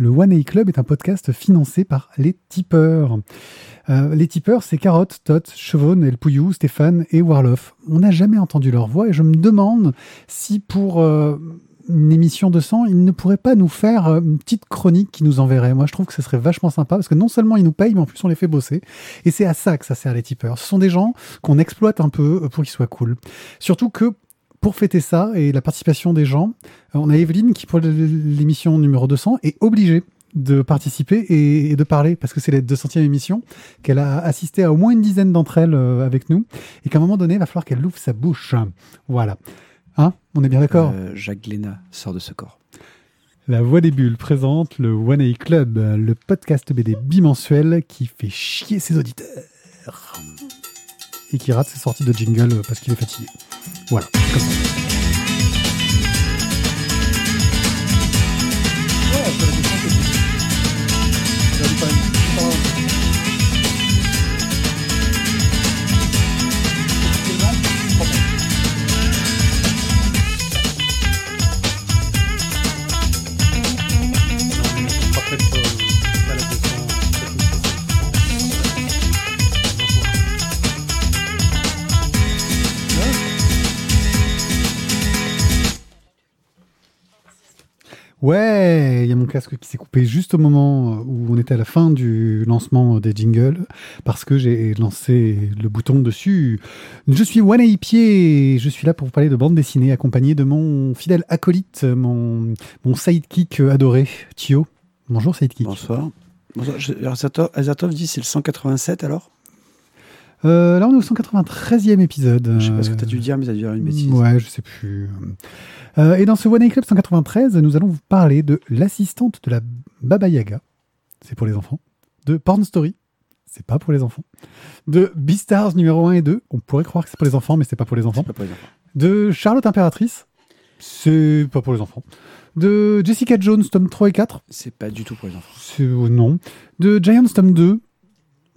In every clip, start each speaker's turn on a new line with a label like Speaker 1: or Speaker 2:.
Speaker 1: Le One A Club est un podcast financé par les tipeurs. Euh, les tipeurs, c'est Carotte, Tot, Chevonne, El Pouillou, Stéphane et Warloff. On n'a jamais entendu leur voix et je me demande si pour euh, une émission de sang, ils ne pourraient pas nous faire euh, une petite chronique qui nous enverrait. Moi, je trouve que ce serait vachement sympa parce que non seulement ils nous payent, mais en plus on les fait bosser. Et c'est à ça que ça sert les tipeurs. Ce sont des gens qu'on exploite un peu pour qu'ils soient cool. Surtout que pour fêter ça et la participation des gens, on a Evelyne qui, pour l'émission numéro 200, est obligée de participer et, de parler parce que c'est la 200e émission, qu'elle a assisté à au moins une dizaine d'entre elles euh, avec nous et qu'à un moment donné, il va falloir qu'elle ouvre sa bouche. Voilà. Hein? On est bien d'accord?
Speaker 2: Euh, Jacques Léna sort de ce corps.
Speaker 1: La Voix des Bulles présente le One A Club, le podcast BD bimensuel qui fait chier ses auditeurs et qui rate ses sorties de jingle parce qu'il est fatigué. Voilà, comme ça. Ouais, il y a mon casque qui s'est coupé juste au moment où on était à la fin du lancement des jingles parce que j'ai lancé le bouton dessus. Je suis One Pied je suis là pour vous parler de bande dessinée accompagné de mon fidèle acolyte, mon, mon sidekick adoré, Thio. Bonjour sidekick.
Speaker 2: Bonsoir. Bonsoir. Azatov dit c'est le 187 alors?
Speaker 1: Euh, là, on est au 193e épisode.
Speaker 2: Je sais pas ce que tu as dû dire, mais ça a dû dire une bêtise.
Speaker 1: Ouais, je sais plus. Euh, et dans ce One A Club 193, nous allons vous parler de l'assistante de la Baba Yaga. C'est pour les enfants. De Porn Story. C'est pas pour les enfants. De Beastars numéro 1 et 2. On pourrait croire que c'est pour les enfants, mais c'est pas pour les enfants.
Speaker 2: Pas pour les enfants.
Speaker 1: De Charlotte Impératrice. C'est pas pour les enfants. De Jessica Jones, tome 3 et 4.
Speaker 2: C'est pas du tout pour les enfants.
Speaker 1: Euh, non. De Giants, tome 2.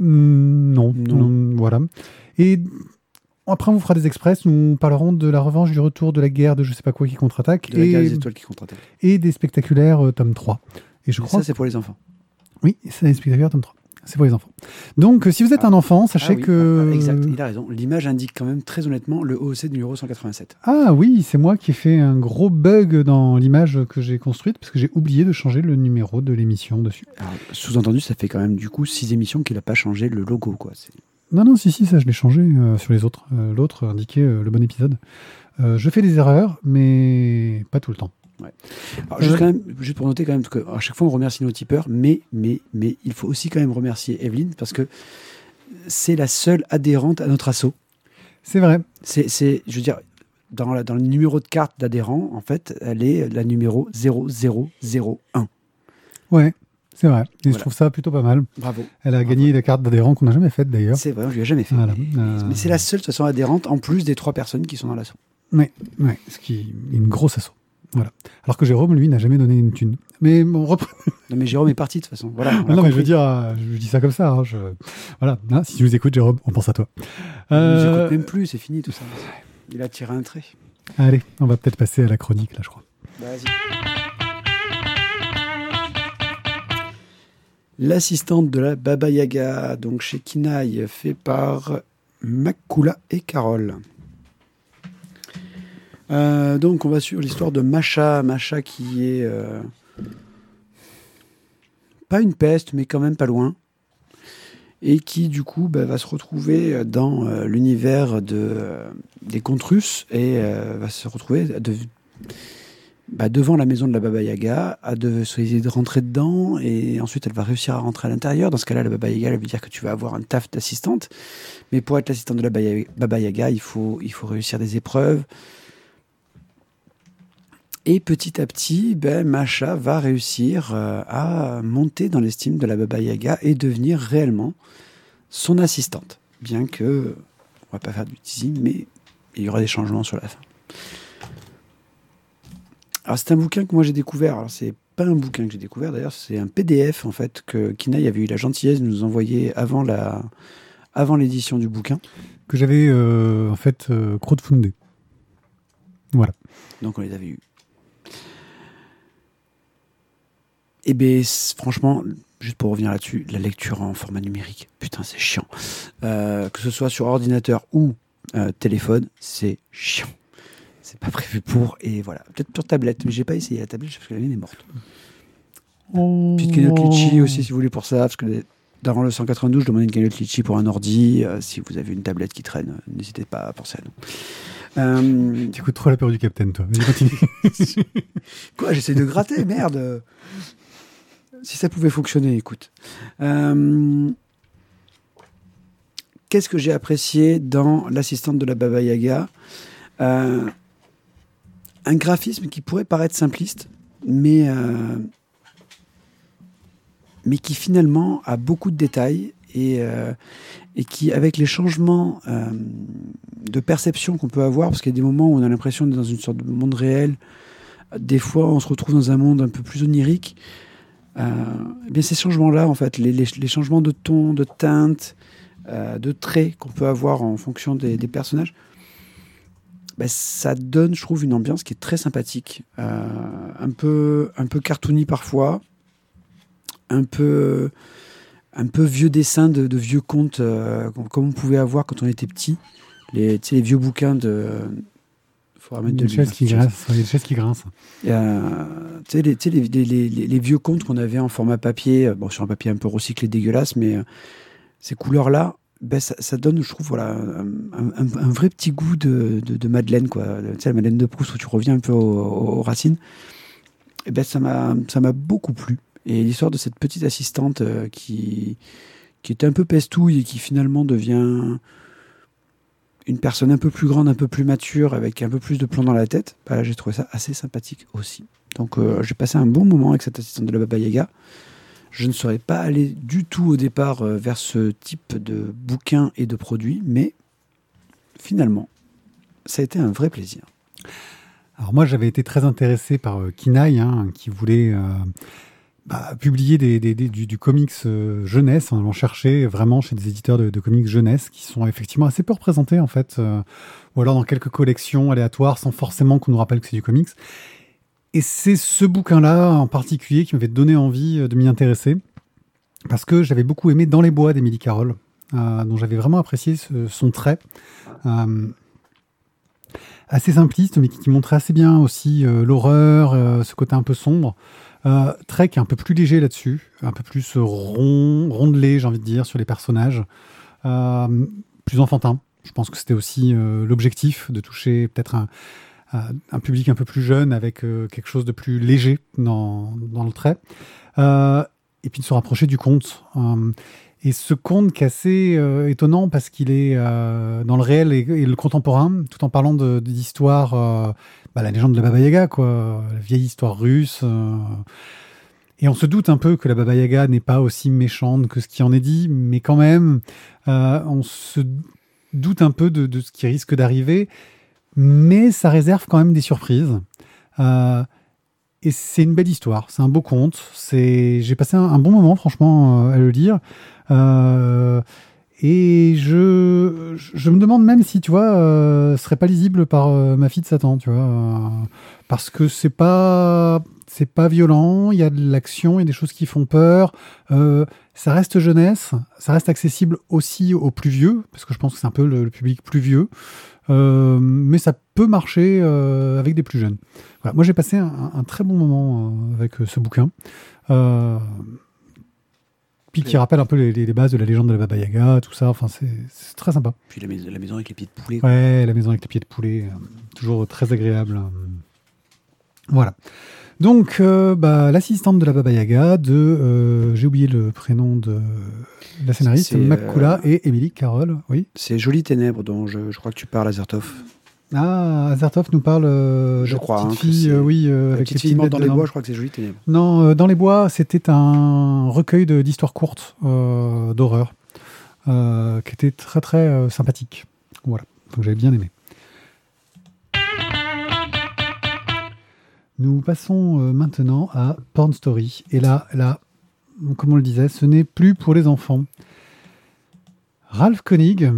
Speaker 1: Mm, non, non. Voilà. Et après, on vous fera des express. Nous parlerons de la revanche du retour de la guerre de je sais pas quoi qui contre-attaque.
Speaker 2: De la guerre des étoiles qui contre-attaque.
Speaker 1: Et des spectaculaires euh, tome 3.
Speaker 2: Et je crois. Ça, c'est pour les enfants.
Speaker 1: Oui, c'est des spectaculaires tome 3. C'est pour les enfants. Donc, si vous êtes ah. un enfant, sachez ah que.
Speaker 2: Ah, exact, il a raison. L'image indique quand même très honnêtement le OOC numéro 187.
Speaker 1: Ah oui, c'est moi qui ai fait un gros bug dans l'image que j'ai construite parce que j'ai oublié de changer le numéro de l'émission dessus.
Speaker 2: Sous-entendu, ça fait quand même du coup six émissions qu'il n'a pas changé le logo, quoi.
Speaker 1: Non, non, si, si, ça je l'ai changé euh, sur les autres. Euh, l'autre indiquait euh, le bon épisode. je fais des erreurs, mais pas tout le temps.
Speaker 2: Juste, quand même, juste, pour noter quand même qu'à chaque fois on remercie nos tipeurs, mais, mais, mais il faut aussi quand même remercier Evelyne parce que c'est la seule adhérente à notre assaut.
Speaker 1: C'est vrai.
Speaker 2: C'est, je veux dire, dans, la, dans le numéro de carte d'adhérent, en fait, elle est la numéro 0001.
Speaker 1: Ouais. C'est vrai. Et je trouve ça plutôt pas mal.
Speaker 2: Bravo.
Speaker 1: Elle a gagné la carte d'adhérent qu'on n'a jamais faite d'ailleurs.
Speaker 2: C'est vrai, on ne lui a jamais fait. Mais, c'est la seule de façon adhérente en plus des trois personnes qui sont dans l'assaut.
Speaker 1: Oui, ouais, ce qui est une grosse assaut. Voilà. Alors que Jérôme, lui, n'a jamais donné une thune. Mais bon,
Speaker 2: Non, mais Jérôme est parti de toute façon. Voilà,
Speaker 1: non, mais je veux dire, euh, je dis ça comme ça. Hein, voilà. Hein, si tu nous écoutes, Jérôme, on pense à toi.
Speaker 2: Euh... même plus, c'est fini tout ça. Il a tiré un trait.
Speaker 1: Allez, on va peut-être passer à la chronique, là, je crois.
Speaker 2: Vas-y. L'assistante de la Baba Yaga, donc chez Kinaï, fait par Makula et Carole. Euh, donc on va suivre l'histoire de Macha, Macha qui est euh, pas une peste, mais quand même pas loin, et qui du coup bah, va se retrouver dans euh, l'univers de, des contes russes et va se retrouver bah, devant la maison de la Baba Yaga, à de, essayer de rentrer dedans, et ensuite elle va réussir à rentrer à l'intérieur. Dans ce cas-là, la Baba Yaga, elle veut dire que tu vas avoir un taf d'assistante. Mais pour être l'assistante de la Baba Yaga, il faut, il faut réussir des épreuves. Et petit à petit, ben, Macha va réussir euh, à monter dans l'estime de la Baba Yaga et devenir réellement son assistante. Bien que, on va pas faire du teasing, mais il y aura des changements sur la fin. Alors c'est un bouquin que moi j'ai découvert. Alors c'est pas un bouquin que j'ai découvert d'ailleurs, c'est un PDF en fait que Kinaï avait eu la gentillesse de nous envoyer avant la avant l'édition du bouquin
Speaker 1: que j'avais euh, en fait euh, crowdfundé. Voilà.
Speaker 2: Donc on les avait eus. Et bien, franchement, juste pour revenir là-dessus, la lecture en format numérique, putain, c'est chiant. Euh, que ce soit sur ordinateur ou euh, téléphone, c'est chiant. C'est pas prévu pour. Et voilà, peut-être sur tablette, mais j'ai pas essayé la tablette parce que la mienne est morte.
Speaker 1: Oh.
Speaker 2: Petite cagnotte Litchi aussi, si vous voulez, pour ça, parce que dans le 192, je demandais une cagnotte Litchi pour un ordi. Euh, si vous avez une tablette qui traîne, n'hésitez pas à penser à nous. Euh,
Speaker 1: Tu écoutes trop l'apéro du Capitaine, toi. Vas-y, continue.
Speaker 2: Quoi, j'essaie de gratter, merde. Si ça pouvait fonctionner, écoute. Euh, Qu'est-ce que j'ai apprécié dans l'assistante de la Baba Yaga? Euh, Un graphisme qui pourrait paraître simpliste, mais, euh, mais qui finalement a beaucoup de détails et, et qui, avec les changements de perception qu'on peut avoir, parce qu'il y a des moments où on a l'impression d'être dans une sorte de monde réel, des fois on se retrouve dans un monde un peu plus onirique. Euh, eh bien ces changements-là, en fait, les, changements de ton, de teinte, euh, de traits qu'on peut avoir en fonction des, personnages, ben, ça donne, je trouve, une ambiance qui est très sympathique, Euh, un peu, un peu cartoony parfois, un peu, un peu vieux dessin de, vieux contes comme- on pouvait avoir quand on était petit, les vieux bouquins de. Faudra mettre de
Speaker 1: qui
Speaker 2: l'image.
Speaker 1: grince. Une chaise qui grince.
Speaker 2: Euh, tu sais, les, les, vieux contes qu'on avait en format papier, euh, bon, sur un papier un peu recyclé dégueulasse, mais euh, ces couleurs-là, ben, ça, ça donne, je trouve, voilà, un, un- un vrai petit goût de, de, de Madeleine, quoi. Tu sais, la Madeleine de Proust, où tu reviens un peu aux, aux- aux racines. Et ben, ça m'a ça m'a beaucoup plu. Et l'histoire de cette petite assistante euh, qui, qui était un peu pestouille et qui finalement devient une personne un peu plus grande, un peu plus mature, avec un peu plus de plomb dans la tête, bah, j'ai trouvé ça assez sympathique aussi. Donc euh, j'ai passé un bon moment avec cette assistante de la Baba Yaga. Je ne serais pas allé du tout au départ euh, vers ce type de bouquin et de produit, mais finalement, ça a été un vrai plaisir.
Speaker 1: Alors moi, j'avais été très intéressé par euh, Kinaï, hein, qui voulait euh, bah, publier du, comics euh, jeunesse en allant chercher vraiment chez des éditeurs de, comics jeunesse qui sont effectivement assez peu représentés en fait, euh, ou alors dans quelques collections aléatoires sans forcément qu'on nous rappelle que c'est du comics. Et c'est ce bouquin-là en particulier qui m'avait donné envie euh, de m'y intéresser parce que j'avais beaucoup aimé Dans les bois d'Émilie Carroll, euh, dont j'avais vraiment apprécié son trait. Assez simpliste, mais qui, montrait assez bien aussi l'horreur, ce côté un peu sombre. Euh, Trek est un peu plus léger là-dessus, un peu plus rond, rondelé, j'ai envie de dire, sur les personnages, Euh, plus enfantin. Je pense que c'était aussi euh, l'objectif de toucher peut-être un, public un peu plus jeune avec euh, quelque chose de plus léger dans, dans le trait. Et puis de se rapprocher du conte. Et ce conte qui est assez étonnant parce qu'il est dans le réel et, et le contemporain, tout en parlant de- d'histoire, euh, bah, la légende de la Baba Yaga, quoi, la vieille histoire russe. euh. et on se doute un peu que la Baba Yaga n'est pas aussi méchante que ce qui en est dit, mais quand même, euh, on se doute un peu de, ce qui risque d'arriver, mais ça réserve quand même des surprises. Euh, et c'est une belle histoire, c'est un beau conte. J'ai passé un, bon moment, franchement, à le lire. Et je, je me demande même si, tu vois, euh, serait pas lisible par euh, ma fille de Satan, tu vois, euh, parce que c'est pas, c'est pas violent. Il y a de l'action, il y a des choses qui font peur. Euh, ça reste jeunesse, ça reste accessible aussi aux plus vieux, parce que je pense que c'est un peu le, public plus vieux. Euh, mais ça peut marcher euh, avec des plus jeunes. Voilà. Moi, j'ai passé un, un très bon moment euh, avec euh, ce bouquin. Euh, puis qui rappelle un peu les, bases de la légende de la Baba Yaga, tout ça. Enfin, c'est très sympa.
Speaker 2: Puis la maison, la maison avec les pieds de poulet.
Speaker 1: Ouais, la maison avec les pieds de poulet, euh, toujours très agréable. euh. Voilà. Donc, euh, bah, l'assistante de la Baba Yaga, de, euh, j'ai oublié le prénom de la scénariste, Makula et Émilie Carroll. Oui.
Speaker 2: C'est Jolie Ténèbres dont je, je crois que tu parles, Azertov.
Speaker 1: Ah, Azertov nous parle euh,
Speaker 2: Je crois,
Speaker 1: petite
Speaker 2: hein, que
Speaker 1: fille, euh, oui, euh,
Speaker 2: La
Speaker 1: avec les
Speaker 2: petite fille morte dans les bois, je crois que c'est Jolie Ténèbres.
Speaker 1: Non, dans les bois, c'était un recueil de- d'histoires courtes d'horreur qui était très très sympathique. Voilà, donc j'avais bien aimé. Nous passons maintenant à Porn Story. Et là, là, comme on le disait, ce n'est plus pour les enfants. Ralph Koenig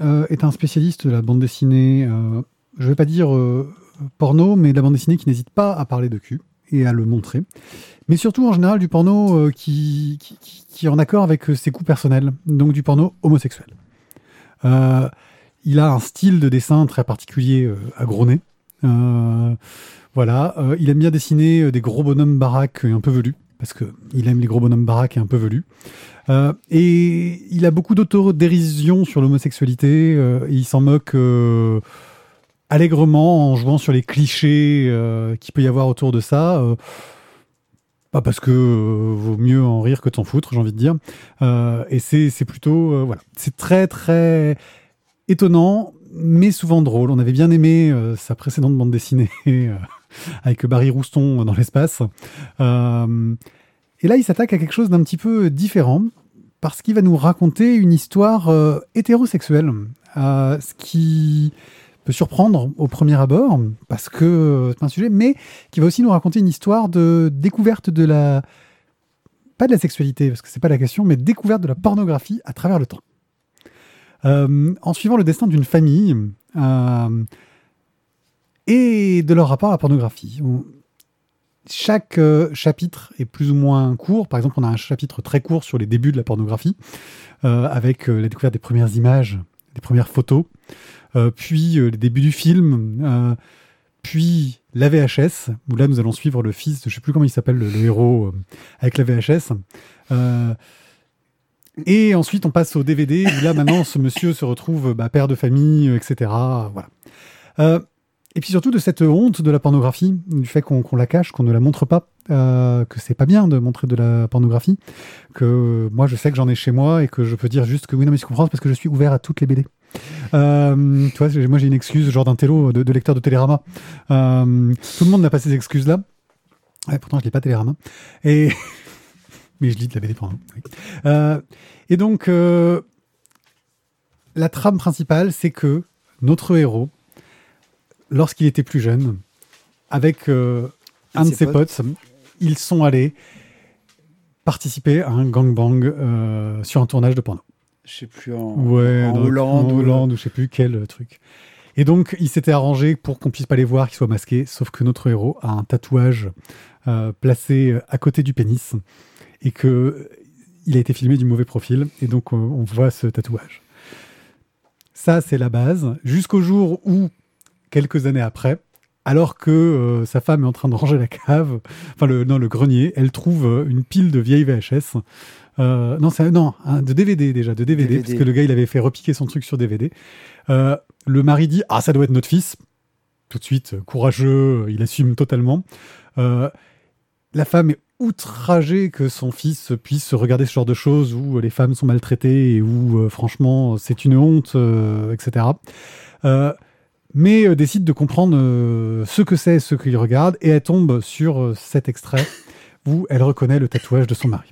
Speaker 1: euh, est un spécialiste de la bande dessinée, euh, je vais pas dire euh, porno, mais de la bande dessinée qui n'hésite pas à parler de cul et à le montrer. Mais surtout, en général, du porno qui, qui, est en accord avec ses goûts personnels, donc du porno homosexuel. il a un style de dessin très particulier à gros nez. voilà, il aime bien dessiner des gros bonhommes baraques un peu velus parce qu'il aime les gros bonhommes baraques et un peu velus. Euh, et il a beaucoup d'autodérision sur l'homosexualité. Euh, et il s'en moque euh, allègrement en jouant sur les clichés qu'il peut y avoir autour de ça. pas parce que vaut mieux en rire que t'en foutre, j'ai envie de dire. et c'est plutôt voilà, c'est très très étonnant, mais souvent drôle. On avait bien aimé sa précédente bande dessinée avec Barry Rouston dans l'espace. Euh, et là, il s'attaque à quelque chose d'un petit peu différent parce qu'il va nous raconter une histoire euh, hétérosexuelle, euh, ce qui peut surprendre au premier abord parce que c'est un sujet, mais qui va aussi nous raconter une histoire de découverte de la pas de la sexualité parce que c'est pas la question, mais découverte de la pornographie à travers le temps. en suivant le destin d'une famille, et de leur rapport à la pornographie. chaque euh, chapitre est plus ou moins court. Par exemple, on a un chapitre très court sur les débuts de la pornographie, euh, avec euh, la découverte des premières images, des premières photos, puis les débuts du film, puis la VHS, où là nous allons suivre le fils, de, je ne sais plus comment il s'appelle, le, héros, avec la VHS. et ensuite, on passe au DVD, où là maintenant, ce monsieur se retrouve bah, père de famille, etc. Voilà. Et puis surtout de cette honte de la pornographie, du fait qu'on la cache, qu'on ne la montre pas, euh, que c'est pas bien de montrer de la pornographie, que moi je sais que j'en ai chez moi et que je peux dire juste que oui, non mais tu comprends, parce que je suis ouvert à toutes les BD. Euh, tu vois, moi j'ai une excuse, genre d'un télo, de, lecteur de Télérama. Euh, tout le monde n'a pas ces excuses-là. pourtant je lis pas Télérama. Et... mais je lis de la BD porno. Euh, et donc, euh, la trame principale, c'est que notre héros, lorsqu'il était plus jeune, avec un de ses potes. ils sont allés participer à un gangbang sur un tournage de porno.
Speaker 2: Je sais plus en, Hollande,
Speaker 1: ou... je sais plus quel euh, truc. Et donc, il s'était arrangé pour qu'on puisse pas les voir, qu'ils soient masqués, sauf que notre héros a un tatouage placé à côté du pénis et que il a été filmé du mauvais profil et donc on voit ce tatouage. Ça, c'est la base. Jusqu'au jour où quelques années après, alors que euh, sa femme est en train de ranger la cave, enfin le, non, le grenier, elle trouve euh, une pile de vieilles VHS. Euh, non, c'est non, de DVD déjà, de DVD, parce que le gars il avait fait repiquer son truc sur DVD. le mari dit ah ça doit être notre fils. Tout de suite, courageux, il assume totalement. la femme est outragée que son fils puisse regarder ce genre de choses où les femmes sont maltraitées et où franchement c'est une honte, etc mais euh, décide de comprendre euh, ce que c'est, ce qu'il regarde, et elle tombe sur euh, cet extrait où elle reconnaît le tatouage de son mari.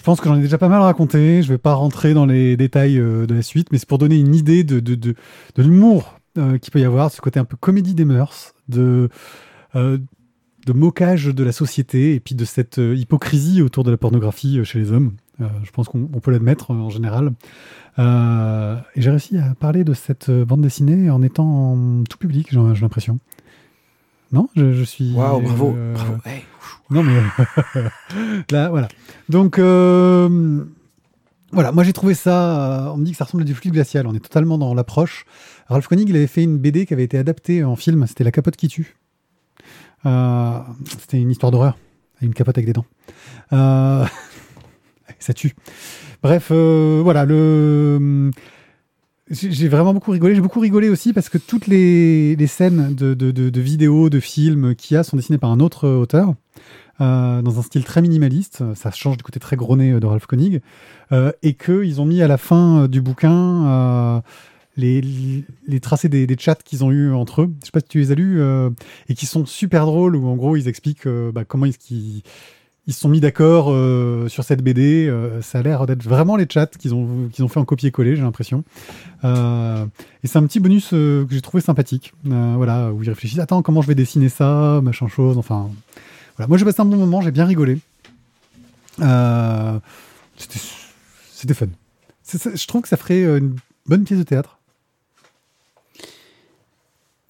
Speaker 1: Je pense que j'en ai déjà pas mal raconté, je vais pas rentrer dans les détails de la suite, mais c'est pour donner une idée de, de, de, de l'humour qu'il peut y avoir, ce côté un peu comédie des mœurs, de, de moquage de la société, et puis de cette hypocrisie autour de la pornographie chez les hommes. je pense qu'on peut l'admettre en général. Euh, et j'ai réussi à parler de cette bande dessinée en étant tout public, j'ai l'impression. Non, je, suis.
Speaker 2: Waouh, bravo, euh, bravo.
Speaker 1: Non mais là, voilà. Donc euh, voilà, moi j'ai trouvé ça. on me dit que ça ressemble à du fluide glacial. On est totalement dans l'approche. Ralph Koenig, il avait fait une BD qui avait été adaptée en film. C'était La capote qui tue. C'était une histoire d'horreur, une capote avec des dents. ça tue. Bref, euh, voilà. J'ai vraiment beaucoup rigolé. J'ai beaucoup rigolé aussi parce que toutes les, scènes de, de, vidéos, de films qu'il y a sont dessinées par un autre auteur. Euh, dans un style très minimaliste, ça change du côté très gros de Ralph Koenig, euh, et qu'ils ont mis à la fin du bouquin les, les, tracés des, chats qu'ils ont eu entre eux. Je sais pas si tu les as lus, et qui sont super drôles, où en gros ils expliquent bah, comment est-ce ils se sont mis d'accord euh, sur cette BD. Euh, ça a l'air d'être vraiment les chats qu'ils ont, qu'ils ont fait en copier-coller, j'ai l'impression. Euh, et c'est un petit bonus que j'ai trouvé sympathique. voilà, où ils réfléchissent Attends, comment je vais dessiner ça Machin chose. Enfin, voilà. Moi, j'ai passé un bon moment, j'ai bien rigolé. c'était, fun. je trouve que ça ferait une bonne pièce de théâtre.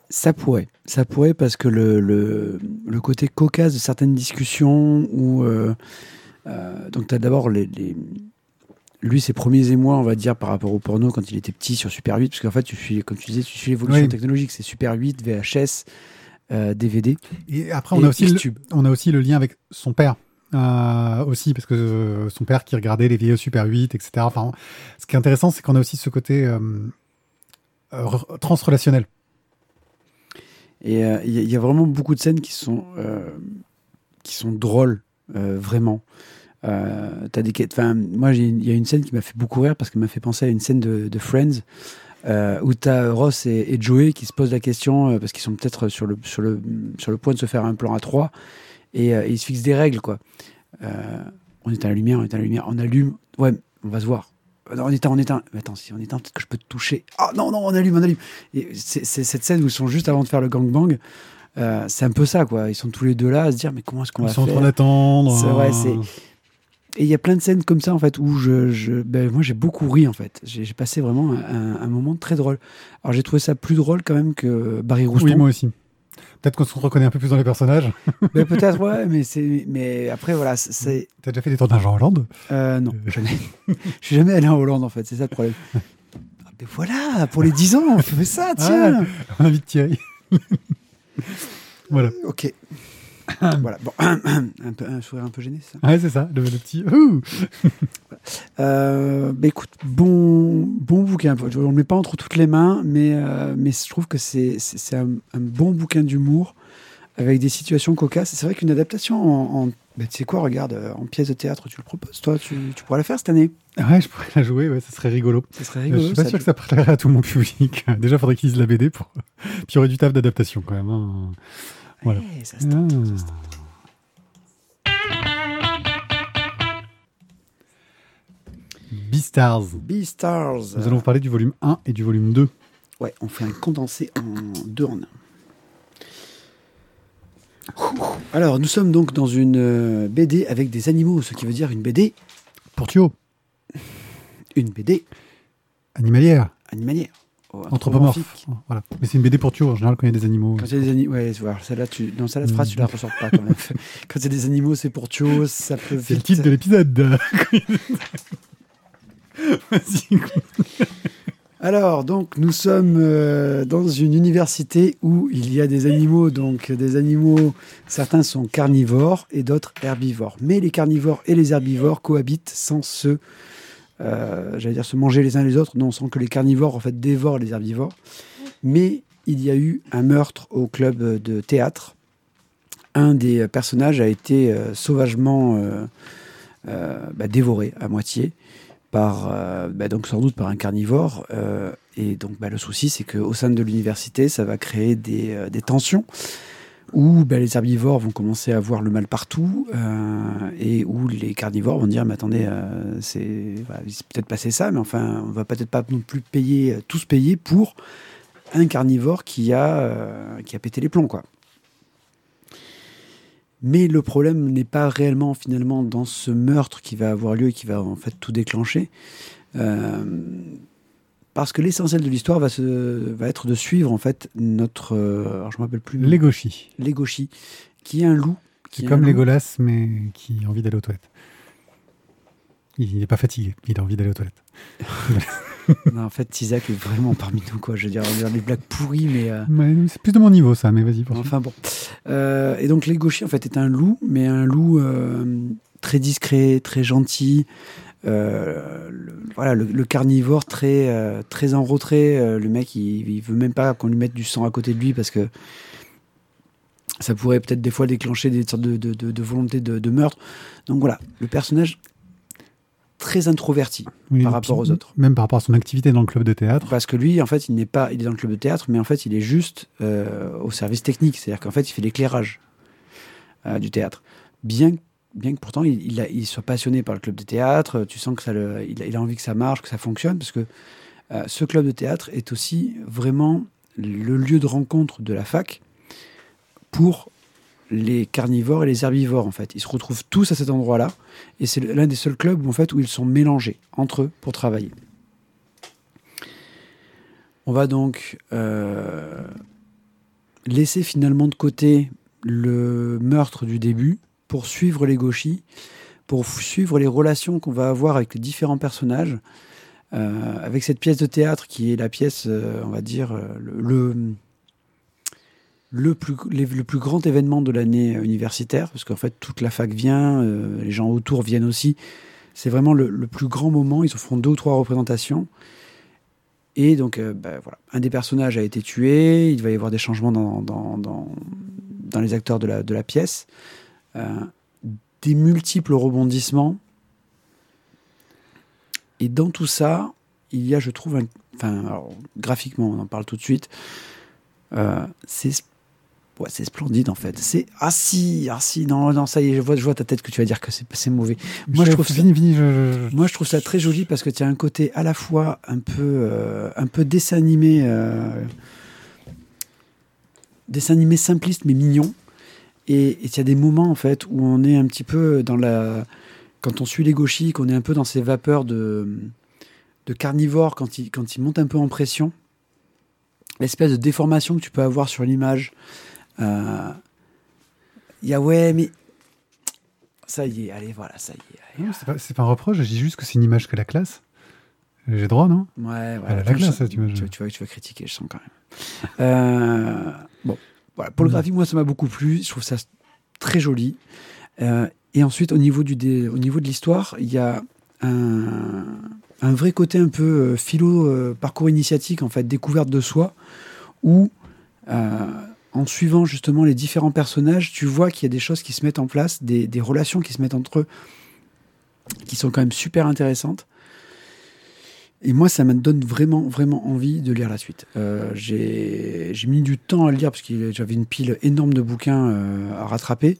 Speaker 2: Ça pourrait. Ça pourrait parce que le, le, le côté cocasse de certaines discussions où. euh, euh, donc, tu as d'abord les, les- lui, ses premiers émois, on va dire, par rapport au porno quand il était petit sur Super 8, parce qu'en fait, tu suis, comme tu disais, tu suis l'évolution
Speaker 1: Oui.
Speaker 2: technologique. C'est Super 8, VHS, euh, DVD.
Speaker 1: Et après, on
Speaker 2: et
Speaker 1: a, aussi le, on a aussi le lien avec son père. euh, aussi, parce que euh, son père qui regardait les vieux Super 8, etc. Enfin, ce qui est intéressant, c'est qu'on a aussi ce côté euh, euh, re- transrelationnel.
Speaker 2: Et euh, il y, a- il y a vraiment beaucoup de scènes qui sont, euh, qui sont drôles, euh, vraiment. Euh, des, enfin, moi, il y a une scène qui m'a fait beaucoup rire parce qu'elle m'a fait penser à une scène de, de Friends euh, où tu as Ross et, et Joey qui se posent la question euh, parce qu'ils sont peut-être sur le, sur, le, sur le point de se faire un plan à trois et, euh, ils se fixent des règles. quoi. Euh, on éteint la lumière, on éteint la lumière, on allume. Ouais, on va se voir. Non, on éteint, on éteint. Mais attends, si on éteint, peut-être que je peux te toucher. Ah non, non, on allume, on allume. C'est cette scène où ils sont juste avant de faire le gangbang. C'est un peu ça, quoi. Ils sont tous les deux là à se dire, mais comment est-ce qu'on
Speaker 1: Ils
Speaker 2: va
Speaker 1: sont en
Speaker 2: faire?
Speaker 1: train d'attendre.
Speaker 2: C'est vrai,
Speaker 1: euh,
Speaker 2: c'est- et il y a plein de scènes comme ça, en fait, où je, je- ben, moi, j'ai beaucoup ri, en fait. J'ai passé vraiment un, un moment très drôle. Alors, j'ai trouvé ça plus drôle quand même que Barry Rouston.
Speaker 1: Oui, moi aussi. Peut-être qu'on se reconnaît un peu plus dans les personnages.
Speaker 2: Ben, Peut-être, ouais, mais, c'est- mais après, voilà, c'est-.
Speaker 1: T'as déjà fait des tournages en Hollande?
Speaker 2: Euh, non, jamais. Je suis jamais allé en Hollande, en fait, c'est ça le problème. Ah, ben voilà, pour les 10 ans, on fait ça, tiens.
Speaker 1: On invite Thierry. voilà.
Speaker 2: Ok. voilà, bon, un, peu, un sourire un peu gêné, ça?
Speaker 1: Ouais, c'est ça, le, le petit. Ouh
Speaker 2: Euh, bah écoute, bon, bon bouquin. On ne le met pas entre toutes les mains, mais, euh, mais je trouve que c'est un, un bon bouquin d'humour avec des situations cocasses. C'est vrai qu'une adaptation en. en bah, tu sais quoi, regarde, euh, en pièce de théâtre, tu le proposes, toi, tu, tu pourras la faire cette année.
Speaker 1: Ouais, je pourrais la jouer, ouais, ça serait rigolo.
Speaker 2: Ce serait
Speaker 1: Euh, je suis pas
Speaker 2: ça.
Speaker 1: sûr que ça plairait à tout mon public. Déjà, faudrait qu'ils lisent la BD pour. Puis il y aurait du taf d'adaptation quand même. hein. Voilà.
Speaker 2: Ça se tente, ça se tente.
Speaker 1: Beastars.
Speaker 2: Beastars.
Speaker 1: Nous allons vous parler du volume 1 et du volume 2.
Speaker 2: Ouais, on fait un condensé en deux en un. Alors, nous sommes donc dans une euh, BD avec des animaux, ce qui veut dire une BD,
Speaker 1: Pour Thio,
Speaker 2: une BD
Speaker 1: animalière,
Speaker 2: animalière. Oh,
Speaker 1: anthropomorphe.
Speaker 2: anthropomorphique.
Speaker 1: Voilà. Mais c'est une BD pour Thio, en général, quand il y a des animaux.
Speaker 2: Quand il y a des animaux, ouais, celle-là, tu, non, celle-là, phrase, tu la ressors pas quand même. Quand il y a des animaux, c'est pour Thio, ça peut
Speaker 1: C'est le titre de l'épisode.
Speaker 2: Alors, donc, nous sommes euh, dans une université où il y a des animaux, donc des animaux, certains sont carnivores et d'autres herbivores. Mais les carnivores et les herbivores cohabitent sans se, euh, j'allais dire, se manger les uns les autres, non, sans que les carnivores, en fait, dévorent les herbivores. Mais il y a eu un meurtre au club de théâtre. Un des personnages a été euh, sauvagement euh, bah, dévoré à moitié par, bah, donc sans doute par un carnivore. et donc bah, le souci, c'est qu'au sein de l'université, ça va créer des tensions où bah, les herbivores vont commencer à voir le mal partout euh, et où les carnivores vont dire mais attendez euh, c'est peut-être passé ça mais enfin on va peut-être pas non plus payer euh, tous payer pour un carnivore qui a euh, qui a pété les plombs quoi mais le problème n'est pas réellement finalement dans ce meurtre qui va avoir lieu et qui va en fait tout déclencher. Parce que l'essentiel de l'histoire va, se, va être de suivre en fait notre. euh, alors je ne me rappelle plus.
Speaker 1: Les gauchis.
Speaker 2: Legoshi, qui est un loup. qui est
Speaker 1: comme. Legolas, mais qui a envie d'aller aux toilettes. Il n'est pas fatigué, il a envie d'aller aux toilettes.
Speaker 2: Non, en fait, Isaac est vraiment parmi nous, quoi. Je veux dire, on dirait des blagues pourries, mais. euh,
Speaker 1: c'est plus de mon niveau, ça, mais vas-y.
Speaker 2: Enfin bon. Euh, et donc Legoshi en fait est un loup, mais un loup euh, très discret, très gentil. Euh, le, voilà, le, le carnivore très euh, très en retrait. Euh, le mec, il, il veut même pas qu'on lui mette du sang à côté de lui parce que ça pourrait peut-être des fois déclencher des sortes de, de, de, de volonté de, meurtre. Donc voilà, le personnage très introverti
Speaker 1: Oui,
Speaker 2: par rapport aux autres.
Speaker 1: Même par rapport à son activité dans le club de théâtre.
Speaker 2: Parce que lui, en fait, il n'est pas, il est dans le club de théâtre, mais en fait, il est juste au service technique. C'est-à-dire qu'en fait, il fait l'éclairage du théâtre. Bien, bien que pourtant, il, soit passionné par le club de théâtre. Tu sens que a, envie que ça marche, que ça fonctionne, parce que euh, ce club de théâtre est aussi vraiment le lieu de rencontre de la fac pour les carnivores et les herbivores en fait. Ils se retrouvent tous à cet endroit-là et c'est l'un des seuls clubs où ils sont mélangés entre eux pour travailler. On va donc euh, laisser finalement de côté le meurtre du début pour suivre les gauchis, pour suivre les relations qu'on va avoir avec les différents personnages, euh, avec cette pièce de théâtre qui est la pièce, euh, on va dire, euh, le, le, plus, le plus grand événement de l'année universitaire, parce qu'en fait toute la fac vient, les gens autour viennent aussi. C'est vraiment le, plus grand moment, ils se font deux ou trois représentations. Et donc, ben, voilà, un des personnages a été tué, il va y avoir des changements dans, dans, dans, dans les acteurs de la, de la pièce. Euh, des multiples rebondissements. Et dans tout ça, il y a, je trouve, un, enfin, graphiquement, on en parle tout de suite, euh, c'est ouais, splendide en fait. C'est ah si, ah si, non, non, ça y est, je vois, je vois ta tête que tu vas dire que c'est mauvais. Moi je, trouve ça, moi je trouve ça très joli parce que tu as un côté à la fois un peu, euh, un peu dessin animé, euh, dessin animé simpliste mais mignon. Et il y a des moments, en fait, où on est un petit peu dans la. Quand on suit les gauchis, qu'on est un peu dans ces vapeurs de, de carnivore, quand il, quand il monte un peu en pression, l'espèce de déformation que tu peux avoir sur l'image. Euh, il y a, ouais, mais. Ça y est, allez, voilà, ça y est.
Speaker 1: C'est pas, pas, un reproche, je dis juste que c'est une image que la classe. J'ai droit, non?
Speaker 2: Ouais,
Speaker 1: ouais. la classe, tu,
Speaker 2: tu, tu, vois, tu vas critiquer, je sens quand même. euh, bon, pour le graphique, moi, ça m'a beaucoup plu. Je trouve ça très joli. Euh, et ensuite, au niveau, du, au niveau de l'histoire, il y a un, un, vrai côté un peu euh, philo, euh, parcours initiatique, en fait, découverte de soi, où, en suivant justement les différents personnages, tu vois qu'il y a des choses qui se mettent en place, des, des relations qui se mettent entre eux, qui sont quand même super intéressantes. Et moi, ça me donne vraiment, vraiment envie de lire la suite. Euh, j'ai mis du temps à le lire parce que j'avais une pile énorme de bouquins euh, à rattraper.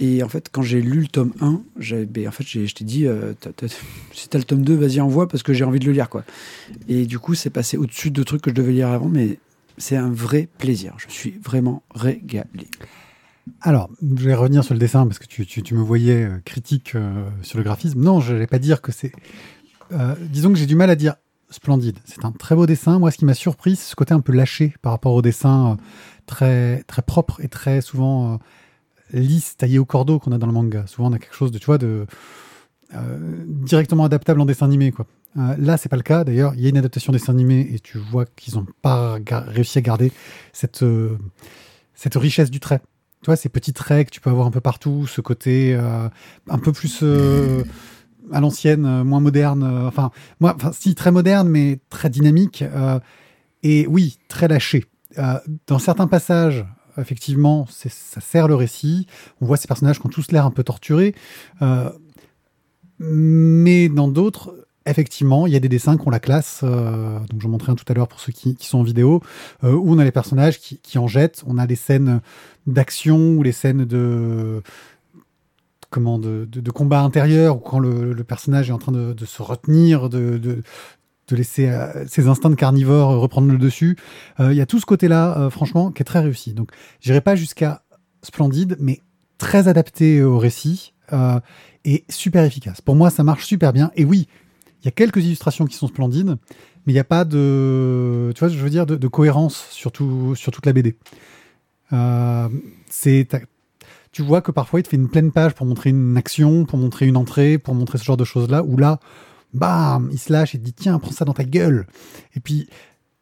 Speaker 2: Et en fait, quand j'ai lu le tome 1, ben, en fait, je t'ai dit, euh, si t'as le tome 2, vas-y, envoie parce que j'ai envie de le lire. quoi. Et du coup, c'est passé au-dessus de trucs que je devais lire avant, mais c'est un vrai plaisir. Je suis vraiment régalé.
Speaker 1: Alors, je vais revenir sur le dessin parce que tu, me voyais euh, critique sur le graphisme. Non, je ne vais pas dire que c'est euh, disons que j'ai du mal à dire splendide. C'est un très beau dessin. Moi, ce qui m'a surpris, c'est ce côté un peu lâché par rapport au dessin euh, très, très propre et très souvent euh, lisse, taillé au cordeau qu'on a dans le manga. Souvent, on a quelque chose de, tu vois, de directement adaptable en dessin animé, quoi. là, c'est pas le cas. D'ailleurs, il y a une adaptation dessin animé et tu vois qu'ils n'ont pas réussi à garder cette, cette richesse du trait. Tu vois, ces petits traits que tu peux avoir un peu partout, ce côté un peu plus à l'ancienne, euh, moins moderne. Euh, enfin, moi, si très moderne, mais très dynamique. Euh, et oui, très lâché. dans certains passages, effectivement, ça sert le récit. On voit ces personnages qui ont tous l'air un peu torturés. mais dans d'autres, effectivement, il y a des dessins qui ont la classe. donc, je montrais un tout à l'heure pour ceux qui, sont en vidéo, où on a les personnages qui, en jettent. On a des scènes d'action ou les scènes de comment de, combat intérieur ou quand le, personnage est en train de, se retenir, de, laisser euh, ses instincts de carnivore reprendre le dessus. Euh, il y a tout ce côté-là, euh, franchement, qui est très réussi. Donc, j'irai pas jusqu'à splendide, mais très adapté au récit et super efficace. Pour moi, ça marche super bien. Et oui, il y a quelques illustrations qui sont splendides, mais il n'y a pas de, tu vois, je veux dire, de, cohérence sur, sur toute la BD. c'est tu vois que parfois il te fait une pleine page pour montrer une action, pour montrer une entrée, pour montrer ce genre de choses-là, où là, bam, il se lâche et dit tiens, prends ça dans ta gueule. Et puis